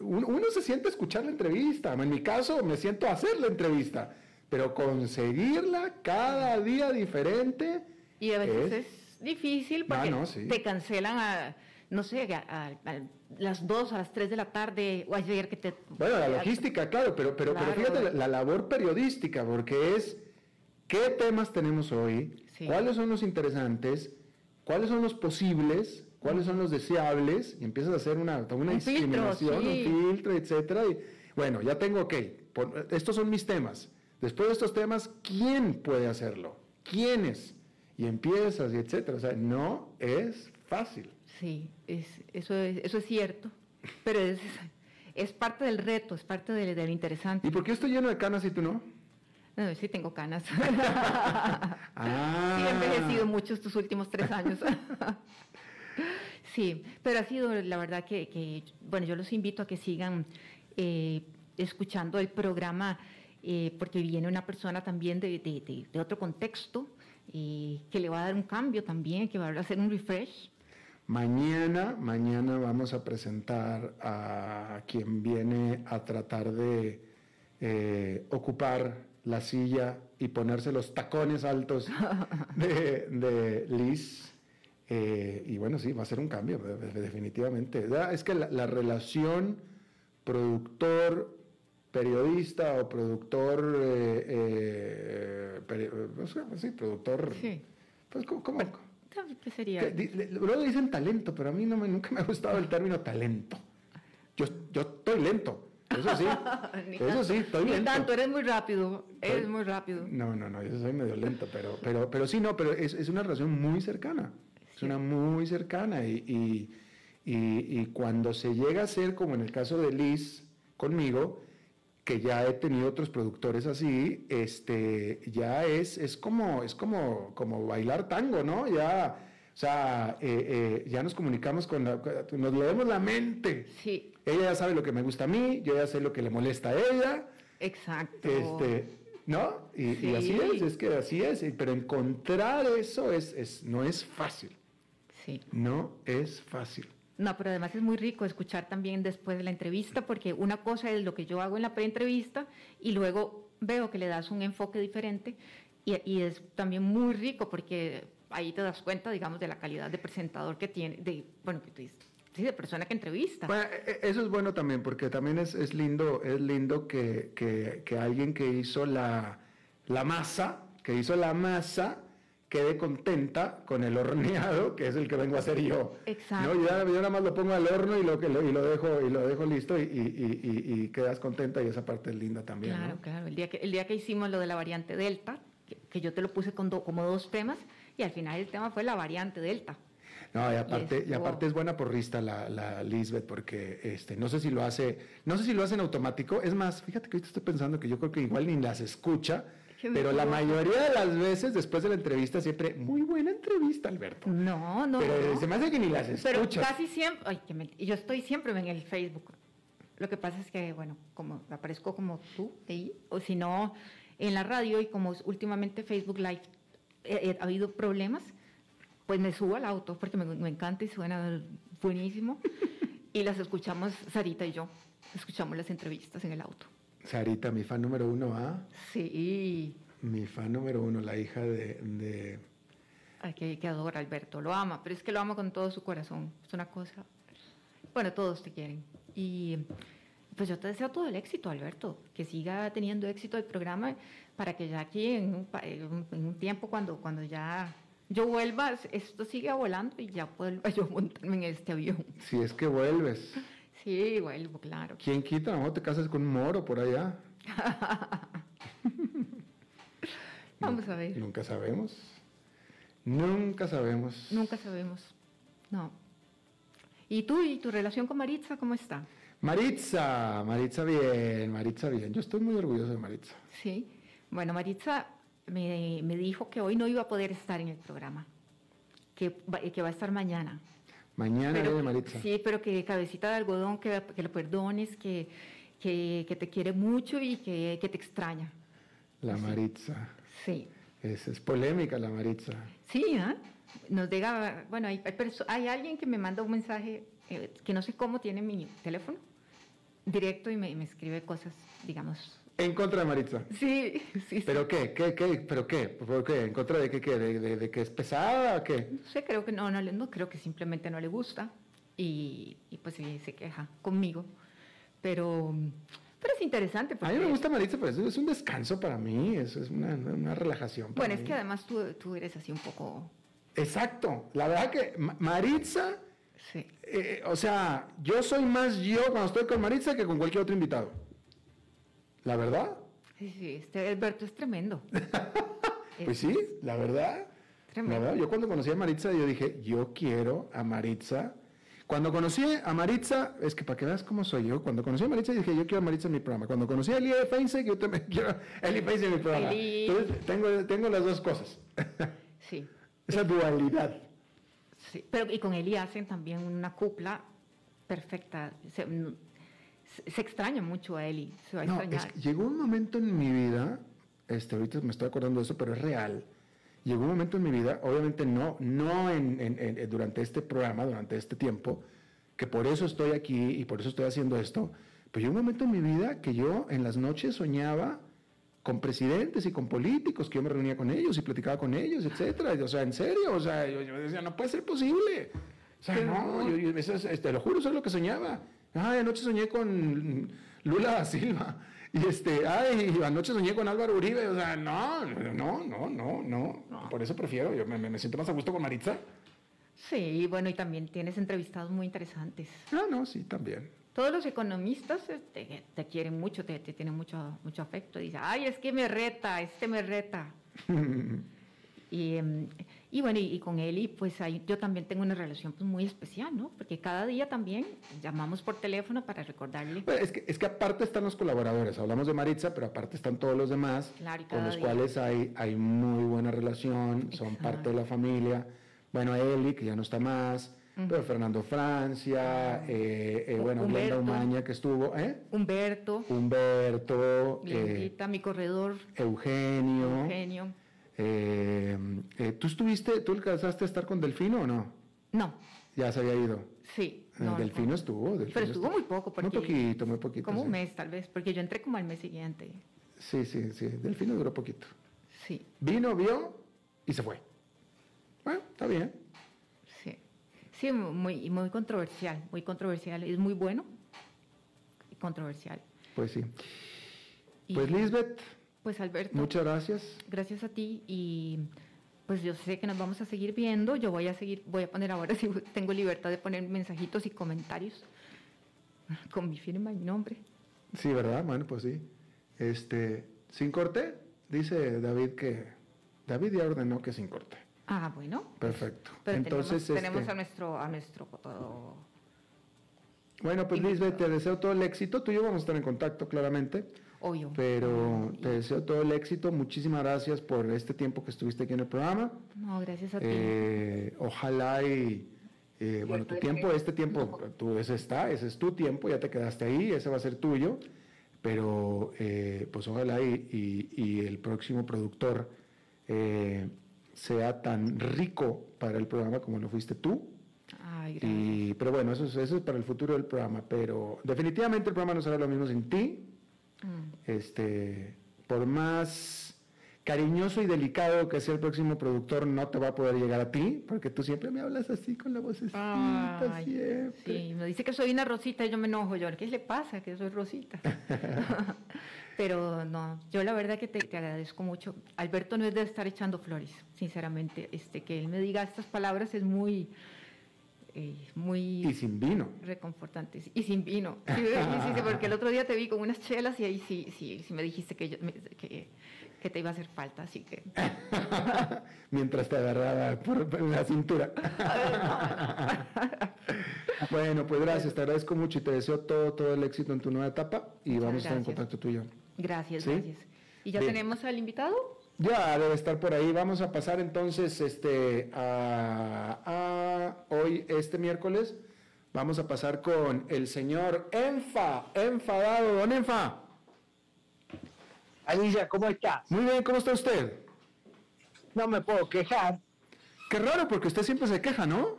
uno se siente a escuchar la entrevista. En mi caso, me siento a hacer la entrevista. Pero conseguirla cada día diferente. Y a veces es, es difícil porque ah, no, sí. te cancelan a, no sé, a, a, a, las 2, a las 3 de la tarde, o ayer que te... Bueno, la logística, claro, pero, pero, claro. pero fíjate la, la, labor periodística, porque es qué temas tenemos hoy, sí. cuáles son los interesantes, cuáles son los posibles, cuáles son los deseables, y empiezas a hacer una, una un discriminación, filtro, sí. un filtro, etcétera. Y, bueno, ya tengo, ok, por, estos son mis temas. Después de estos temas, ¿quién puede hacerlo? ¿Quiénes? Y empiezas, y etcétera. O sea, no es fácil. Sí, es, eso, es, eso es cierto, pero es, es parte del reto, es parte del, del interesante. ¿Y por qué estoy lleno de canas y tú no? No, sí tengo canas. ah. Sí, he envejecido mucho estos últimos tres años. sí, pero ha sido la verdad que, bueno, yo los invito a que sigan eh, escuchando el programa, eh, porque viene una persona también de, de, de, otro contexto, y que le va a dar un cambio también, que va a hacer un refresh. Mañana, mañana vamos a presentar a quien viene a tratar de eh, ocupar la silla y ponerse los tacones altos de Liz. Eh, y bueno, sí, va a ser un cambio, definitivamente. Es que la, relación productor, periodista o productor, eh, sí, productor, sí. pues ¿cómo? ¿Qué sería? luego dicen talento, pero a mí no me, nunca me ha gustado el término talento. Yo, yo estoy lento. Eso sí, eso sí, estoy ni tanto, eres muy rápido, eres muy rápido. No, no, no, yo soy medio lento, pero, pero, pero sí, no, pero es, es una relación muy cercana, una muy cercana y, y, y, cuando se llega a ser, como en el caso de Liz conmigo, que ya he tenido otros productores así, este, ya es, es como, es como, como bailar tango, ¿no? Ya, o sea, eh, eh, ya nos comunicamos con la, nos leemos la mente. Sí. Ella ya sabe lo que me gusta a mí, yo ya sé lo que le molesta a ella. Exacto. Este, ¿No? Y, así es, es que así es. Pero encontrar eso es, es, no es fácil. Sí. No es fácil. No, pero además es muy rico escuchar también después de la entrevista, porque una cosa es lo que yo hago en la pre-entrevista y luego veo que le das un enfoque diferente y, y, es también muy rico porque ahí te das cuenta, digamos, de la calidad de presentador que tiene, de, bueno, que tú dices, sí, de persona que entrevista. Bueno, e, e, eso es bueno también, porque también es, es lindo, es lindo que, que, que, alguien que hizo la, la masa, que hizo la masa, quede contenta con el horneado, que es el que vengo a hacer yo. Exacto. ¿no? Yo, nada más lo pongo al horno y lo, y lo, dejo, y lo dejo listo y, y, y, quedas contenta y esa parte es linda también. Claro, claro. El día, que, el día que hicimos lo de la variante Delta, que, yo te lo puse con como dos temas, y al final el tema fue la variante Delta. No, y aparte, y, aparte es buena porrista la, la Lisbeth, porque este, no sé si lo hace, no sé si lo hace en automático. Es más, fíjate que ahorita estoy pensando que yo creo que igual ni las escucha, pero la mayoría de las veces después de la entrevista siempre, muy buena entrevista, Alberto. No, no. Pero se me hace que ni las escucha. Pero casi siempre, ay, que me, yo estoy siempre en el Facebook. Lo que pasa es que, bueno, como aparezco como tú ahí, o si no, en la radio y como últimamente Facebook Live eh, eh, ha habido problemas, pues me subo al auto porque me, encanta y suena buenísimo. y las escuchamos, Sarita y yo, escuchamos las entrevistas en el auto. Sarita, mi fan número uno, ¿ah? Sí. Mi fan número uno, la hija de... de... Ay, que, adora Alberto, lo ama, pero es que lo ama con todo su corazón. Es una cosa... Bueno, todos te quieren. Y pues yo te deseo todo el éxito, Alberto, que siga teniendo éxito el programa para que ya aquí en un, en un tiempo, cuando, cuando ya yo vuelva, esto sigue volando y ya puedo yo montarme en este avión. Si es que vuelves. Sí, vuelvo, claro. ¿Quién quita? ¿No te casas con un moro por allá? Vamos a ver. Nunca sabemos. Nunca sabemos. Nunca sabemos. No. ¿Y tú y tu relación con Maritza cómo está? Maritza, Maritza bien, Maritza bien. Yo estoy muy orgulloso de Maritza. Sí. Bueno, Maritza me, me, dijo que hoy no iba a poder estar en el programa, que, que va a estar mañana. Mañana de Maritza. Sí, pero que cabecita de algodón, que, que lo perdones, que, que, que, te quiere mucho y que, te extraña. La Maritza. Sí. Es, es polémica la Maritza. Sí, ¿eh? Nos diga, bueno, hay, hay, alguien que me manda un mensaje eh, que no sé cómo tiene mi teléfono directo y me, me escribe cosas, digamos, en contra de Maritza. Sí, sí. ¿Pero qué? ¿Qué? ¿Qué? ¿Pero qué? ¿Por qué? ¿En contra de qué? qué? ¿De, de, que es pesada o qué? No sé, creo que no, no, no creo que simplemente no le gusta y, y pues sí, se queja conmigo. Pero, pero es interesante. Porque... A mí me gusta Maritza, pero es un descanso para mí, es una, una relajación. bueno, es que además tú, tú, eres así un poco... Exacto. La verdad que Maritza... Sí. Eh, o sea, yo soy más yo cuando estoy con Maritza que con cualquier otro invitado. ¿La verdad? Sí, sí, este Alberto es tremendo. pues sí, la verdad. Tremendo. Yo cuando conocí a Maritza, yo dije, yo quiero a Maritza. Cuando conocí a Maritza, es que para que veas cómo soy yo, cuando conocí a Maritza dije, yo quiero a Maritza en mi programa. Cuando conocí a Elie Feinstein, yo también quiero a Elie Feinstein en mi programa. Entonces, tengo, tengo las dos cosas. Sí. Esa dualidad. Sí, pero y con Eli hacen también una cupla perfecta se extraña mucho a Eli, se llegó un momento en mi vida, este, ahorita me estoy acordando de eso, pero es real. llegó un momento en mi vida, obviamente no, no en, en- en- durante este programa, durante este tiempo, que por eso estoy aquí y por eso estoy haciendo esto, pero llegó un momento en mi vida que yo en las noches soñaba con presidentes y con políticos, que yo me reunía con ellos y platicaba con ellos, etcétera. O sea, en serio, o sea, yo, yo decía, no puede ser posible. O sea, no, yo, yo- eso es- es- te lo juro, eso es lo que soñaba. Ay, anoche soñé con Lula da Silva. Y este, ay, anoche soñé con Álvaro Uribe. O sea, no, no, no, no, no. Por eso prefiero, yo me, siento más a gusto con Maritza. Sí, bueno, y también tienes entrevistados muy interesantes. Ah, no, sí, también. Todos los economistas eh, te, te quieren mucho, te, te tienen mucho, mucho afecto. Dicen, ay, es que me reta, este me reta. y, em, y bueno, y, y con Eli, pues ahí yo también tengo una relación pues, muy especial, ¿no? Porque cada día también llamamos por teléfono para recordarle. Es, que, es que aparte están los colaboradores, hablamos de Maritza, pero aparte están todos los demás, Claro, con los día. cuales hay, hay muy buena relación, son Exacto. parte de la familia. Bueno, Eli, que ya no está más, pero Fernando Francia, eh, eh, bueno, Glenda Humberto. Umaña, que estuvo, ¿eh? Humberto, Humberto, eh, Glendita, mi corredor, Eugenio. Eugenio. Eh, eh, ¿Tú estuviste, tú alcanzaste a estar con Delfino o no? No, Ya se había ido. sí. Eh, no, no. Delfino estuvo. Delfino Pero estuvo muy poco, porque... Muy poquito, muy poquito. Como un mes, tal vez, porque yo entré como al mes siguiente. Sí, sí, sí. Delfino duró poquito. Sí, Vino, vio y se fue. Bueno, está bien. sí. Sí, muy, muy controversial, muy controversial. Es muy bueno y controversial. Pues sí. Y, Pues Lisbeth, Pues Alberto, muchas gracias. gracias a ti y pues yo sé que nos vamos a seguir viendo. Yo voy a seguir, voy a poner ahora si tengo libertad de poner mensajitos y comentarios con mi firma y mi nombre. Sí, ¿verdad? Bueno, pues sí. Este, sin corte, dice David que David ya ordenó que sin corte. Ah, bueno. Perfecto. Pero Entonces, tenemos, tenemos este, a nuestro, a nuestro bueno, pues Lisbeth, te deseo todo el éxito. Tú y yo vamos a estar en contacto, claramente. Obvio. Pero te deseo todo el éxito. Muchísimas gracias por este tiempo que estuviste aquí en el programa. No, gracias a ti. Eh, ojalá y, eh, bueno, tu tiempo, este tiempo, tú, ese está, ese es tu tiempo, ya te quedaste ahí, ese va a ser tuyo, pero eh, pues ojalá y, y- y el próximo productor eh, sea tan rico para el programa como lo fuiste tú. Ay, gracias. Y, pero bueno, eso es, eso es para el futuro del programa, pero definitivamente el programa no será lo mismo sin ti. Mm. Este, por más cariñoso y delicado que sea el próximo productor, no te va a poder llegar a ti, porque tú siempre me hablas así con la vocecita, Ay, siempre. sí, me dice que soy una rosita y yo me enojo. Yo, ¿qué le pasa? Que soy rosita. Pero no, yo la verdad que te, te agradezco mucho. Alberto no es de estar echando flores, sinceramente. Este, que él me diga estas palabras es muy, eh, muy Y sin vino. reconfortante. Y sin vino. Sí, sí, porque el otro día te vi con unas chelas y ahí sí, sí, sí me dijiste que, yo- que, que te iba a hacer falta, así que... Mientras te agarraba por la cintura. bueno, pues gracias, te agradezco mucho y te deseo todo, todo el éxito en tu nueva etapa y vamos a estar en contacto tú y yo. Gracias, ¿Sí? gracias. ¿Y ya Bien. tenemos al invitado? Ya debe estar por ahí. Vamos a pasar entonces este a, a hoy este miércoles. Vamos a pasar con el señor Enfa, enfadado, don Enfa. Alicia, ¿cómo estás? Muy bien, ¿cómo está usted? No me puedo quejar. Qué raro porque usted siempre se queja, ¿no?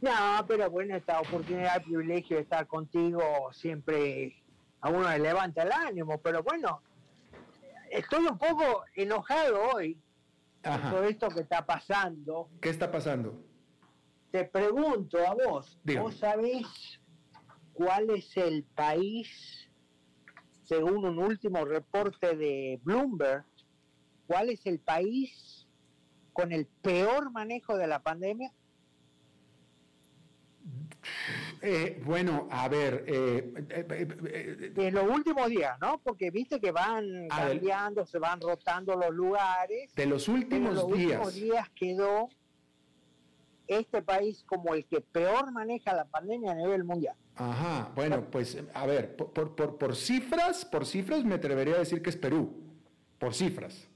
No, pero bueno, esta oportunidad, el privilegio de estar contigo siempre a uno le levanta el ánimo. Pero bueno, estoy un poco enojado hoy por Ajá. esto que está pasando. ¿Qué está pasando? Te pregunto a vos, Dígame. ¿vos sabés cuál es el país, según un último reporte de Bloomberg, cuál es el país con el peor manejo de la pandemia? Eh, bueno, a ver, eh, eh, eh, eh, en los últimos días, ¿no? Porque viste que van ver. cambiando, se van rotando los lugares. de los pero en últimos los últimos días. días quedó este país como el que peor maneja la pandemia a nivel mundial. Ajá, bueno, pues a ver, por, por, por, por cifras, por cifras me atrevería a decir que es Perú. Por cifras.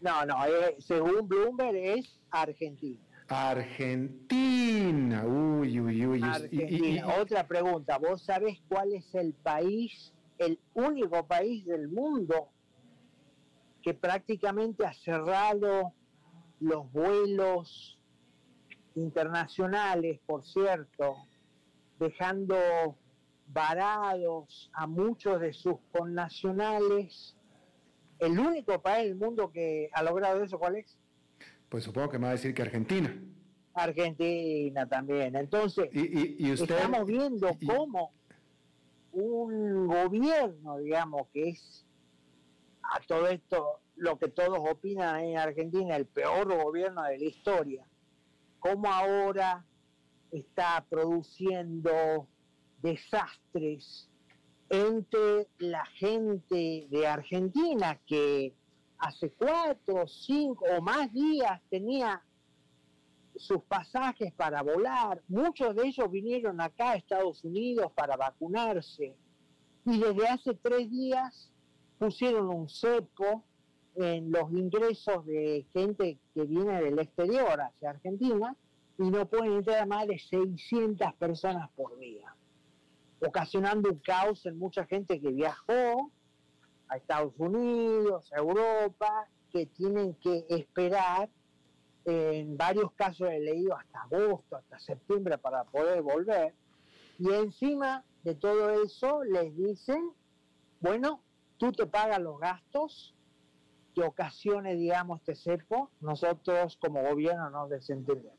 No, no, eh, según Bloomberg es Argentina. Argentina. Uy, uy, uy. y- Argentina. y- Otra pregunta, ¿vos sabés cuál es el país, el único país del mundo que prácticamente ha cerrado los vuelos internacionales, por cierto, dejando varados a muchos de sus connacionales. El único país del mundo que ha logrado eso, ¿cuál es? Pues supongo que me va a decir que Argentina. Argentina también. Entonces, y, estamos viendo cómo un gobierno, digamos, que es a todo esto lo que todos opinan en Argentina, el peor gobierno de la historia, cómo ahora está produciendo desastres entre la gente de Argentina que hace cuatro, cinco o más días tenía sus pasajes para volar. Muchos de ellos vinieron acá a Estados Unidos para vacunarse y desde hace tres días pusieron un cepo en los ingresos de gente que viene del exterior hacia Argentina y no pueden entrar más de 600 personas por día, ocasionando un caos en mucha gente que viajó a Estados Unidos, a Europa, que tienen que esperar, en varios casos he leído hasta agosto, hasta septiembre para poder volver, y encima de todo eso les dicen, bueno, tú te pagas los gastos que ocasione, digamos, este cepo, nosotros como gobierno nos desentendemos.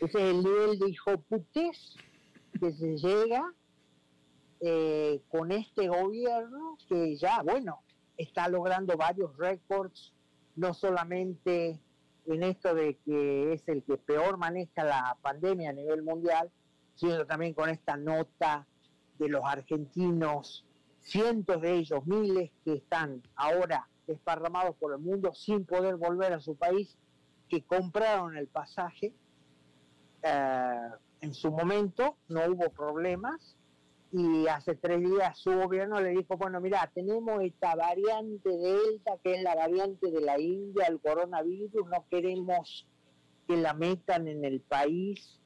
Ese es el nivel de hijo putés que se llega eh, con este gobierno que ya, bueno, está logrando varios récords, no solamente en esto de que es el que peor maneja la pandemia a nivel mundial, sino también con esta nota de los argentinos, cientos de ellos, miles que están ahora desparramados por el mundo sin poder volver a su país, que compraron el pasaje. Eh, en su momento, no hubo problemas, y hace tres días su gobierno le dijo, bueno, mira, tenemos esta variante Delta, que es la variante de la India, el coronavirus, no queremos que la metan en el país.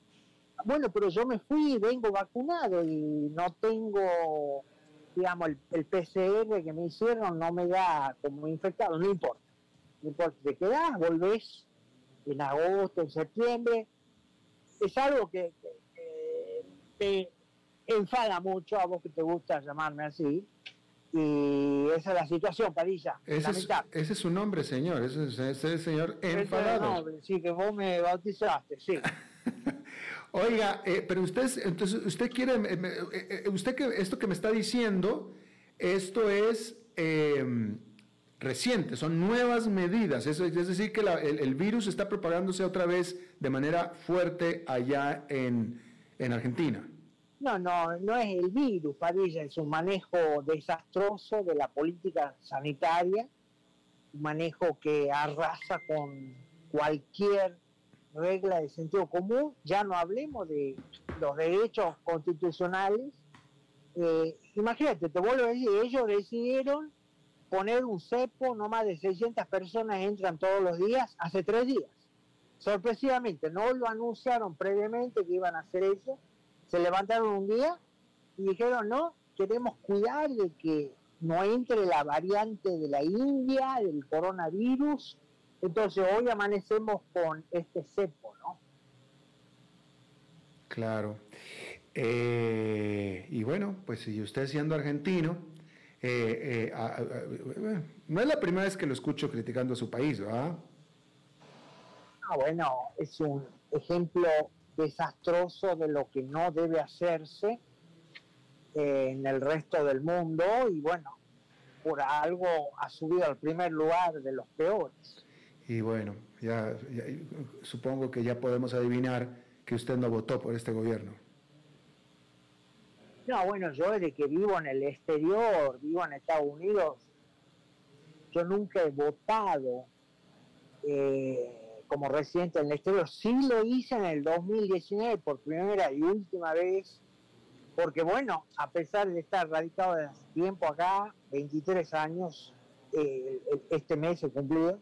Bueno, pero yo me fui, vengo vacunado y no tengo, digamos, el, PCR que me hicieron no me da como infectado, no importa. No importa, te quedás, volvés en agosto, en septiembre, es algo que, enfada mucho a vos que te gusta llamarme así. Y esa es la situación, Padilla. Ese, es, ese es, su nombre, señor. Ese es, el señor enfadado. sí, que vos me bautizaste, sí. Oiga, eh, pero usted, entonces, usted quiere, eh, eh, usted que esto que me está diciendo, esto es reciente, son nuevas medidas, es, es decir, que el, virus está propagándose otra vez de manera fuerte allá en, en, Argentina. No, no, no es el virus, Padilla, es un manejo desastroso de la política sanitaria, un manejo que arrasa con cualquier regla de sentido común, ya no hablemos de los derechos constitucionales. Eh, imagínate, te vuelvo a decir, ellos decidieron poner un cepo, no más de 600 personas entran todos los días, hace tres días. Sorpresivamente, no lo anunciaron previamente que iban a hacer eso, se levantaron un día y dijeron, no, queremos cuidar de que no entre la variante de la India, del coronavirus. Entonces hoy amanecemos con este cepo, ¿no? Claro. Eh, y bueno, pues si usted siendo argentino, eh, eh, no es la primera vez que lo escucho criticando a su país, ¿verdad? Ah, bueno, es un ejemplo desastroso de lo que no debe hacerse eh, en el resto del mundo y bueno, por algo ha subido al primer lugar de los peores. Y bueno, ya supongo que ya podemos adivinar que usted no votó por este gobierno. No, bueno, yo desde que vivo en el exterior, vivo en Estados Unidos, yo nunca he votado eh, como residente en el exterior. Sí lo hice en el 2019 por primera y última vez, porque bueno, a pesar de estar radicado hace tiempo acá, 23 años, eh, este mes he cumplido,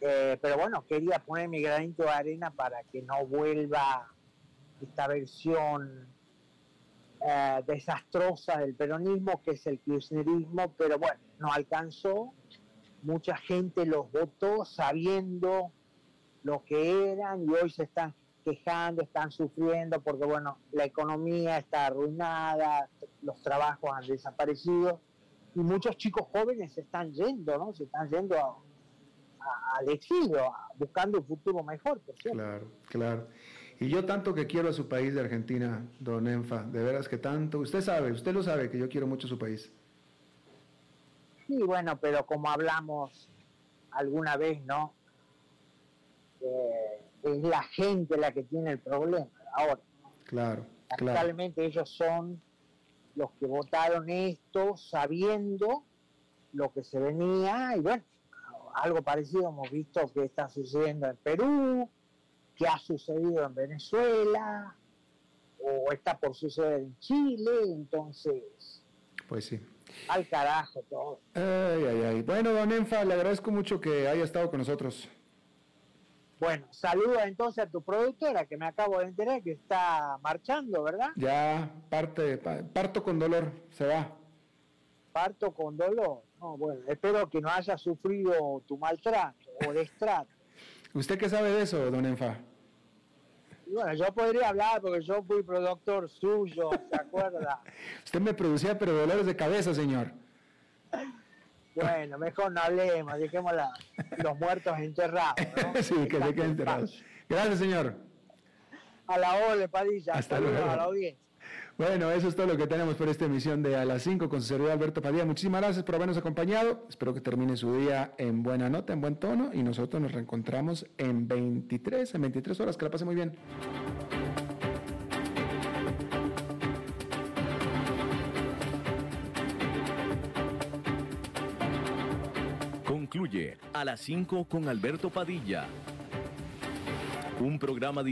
eh, pero bueno, quería poner mi granito de arena para que no vuelva esta versión eh, desastrosa del peronismo, que es el kirchnerismo, pero bueno, no alcanzó. Mucha gente los votó sabiendo lo que eran y hoy se están quejando, están sufriendo porque, bueno, la economía está arruinada, los trabajos han desaparecido y muchos chicos jóvenes se están yendo, ¿no? Se están yendo al exilio, buscando un futuro mejor, por cierto. Claro, claro. Y yo tanto que quiero a su país de Argentina, don Enfa, de veras que tanto, usted sabe, usted lo sabe que yo quiero mucho su país. Sí, bueno, pero como hablamos alguna vez, ¿no? Eh, es la gente la que tiene el problema ahora. Claro, Actualmente ellos son los que votaron esto sabiendo lo que se venía y bueno, algo parecido hemos visto que está sucediendo en Perú, que ha sucedido en Venezuela o está por suceder en Chile, entonces... Pues sí. Al carajo todo. Ay, ay, ay. Bueno, don Enfa, le agradezco mucho que haya estado con nosotros. Bueno, saluda entonces a tu productora que me acabo de enterar que está marchando, ¿verdad? Ya, parte, parto con dolor, se va. Parto con dolor. No, bueno, espero que no haya sufrido tu maltrato o destrato. ¿Usted qué sabe de eso, don Enfa? bueno, yo podría hablar porque yo fui productor suyo, ¿se acuerda? Usted me producía pero dolores de cabeza, señor. Bueno, mejor no hablemos, dejemos los muertos enterrados. ¿no? sí, que se queden enterrados. Gracias, señor. A la hora, Padilla. Hasta luego. A la audiencia. Bueno, eso es todo lo que tenemos por esta emisión de A las 5 con su servidor Alberto Padilla. Muchísimas gracias por habernos acompañado. Espero que termine su día en buena nota, en buen tono y nosotros nos reencontramos en 23, en 23 horas. Que la pase muy bien. Concluye A las 5 con Alberto Padilla. Un programa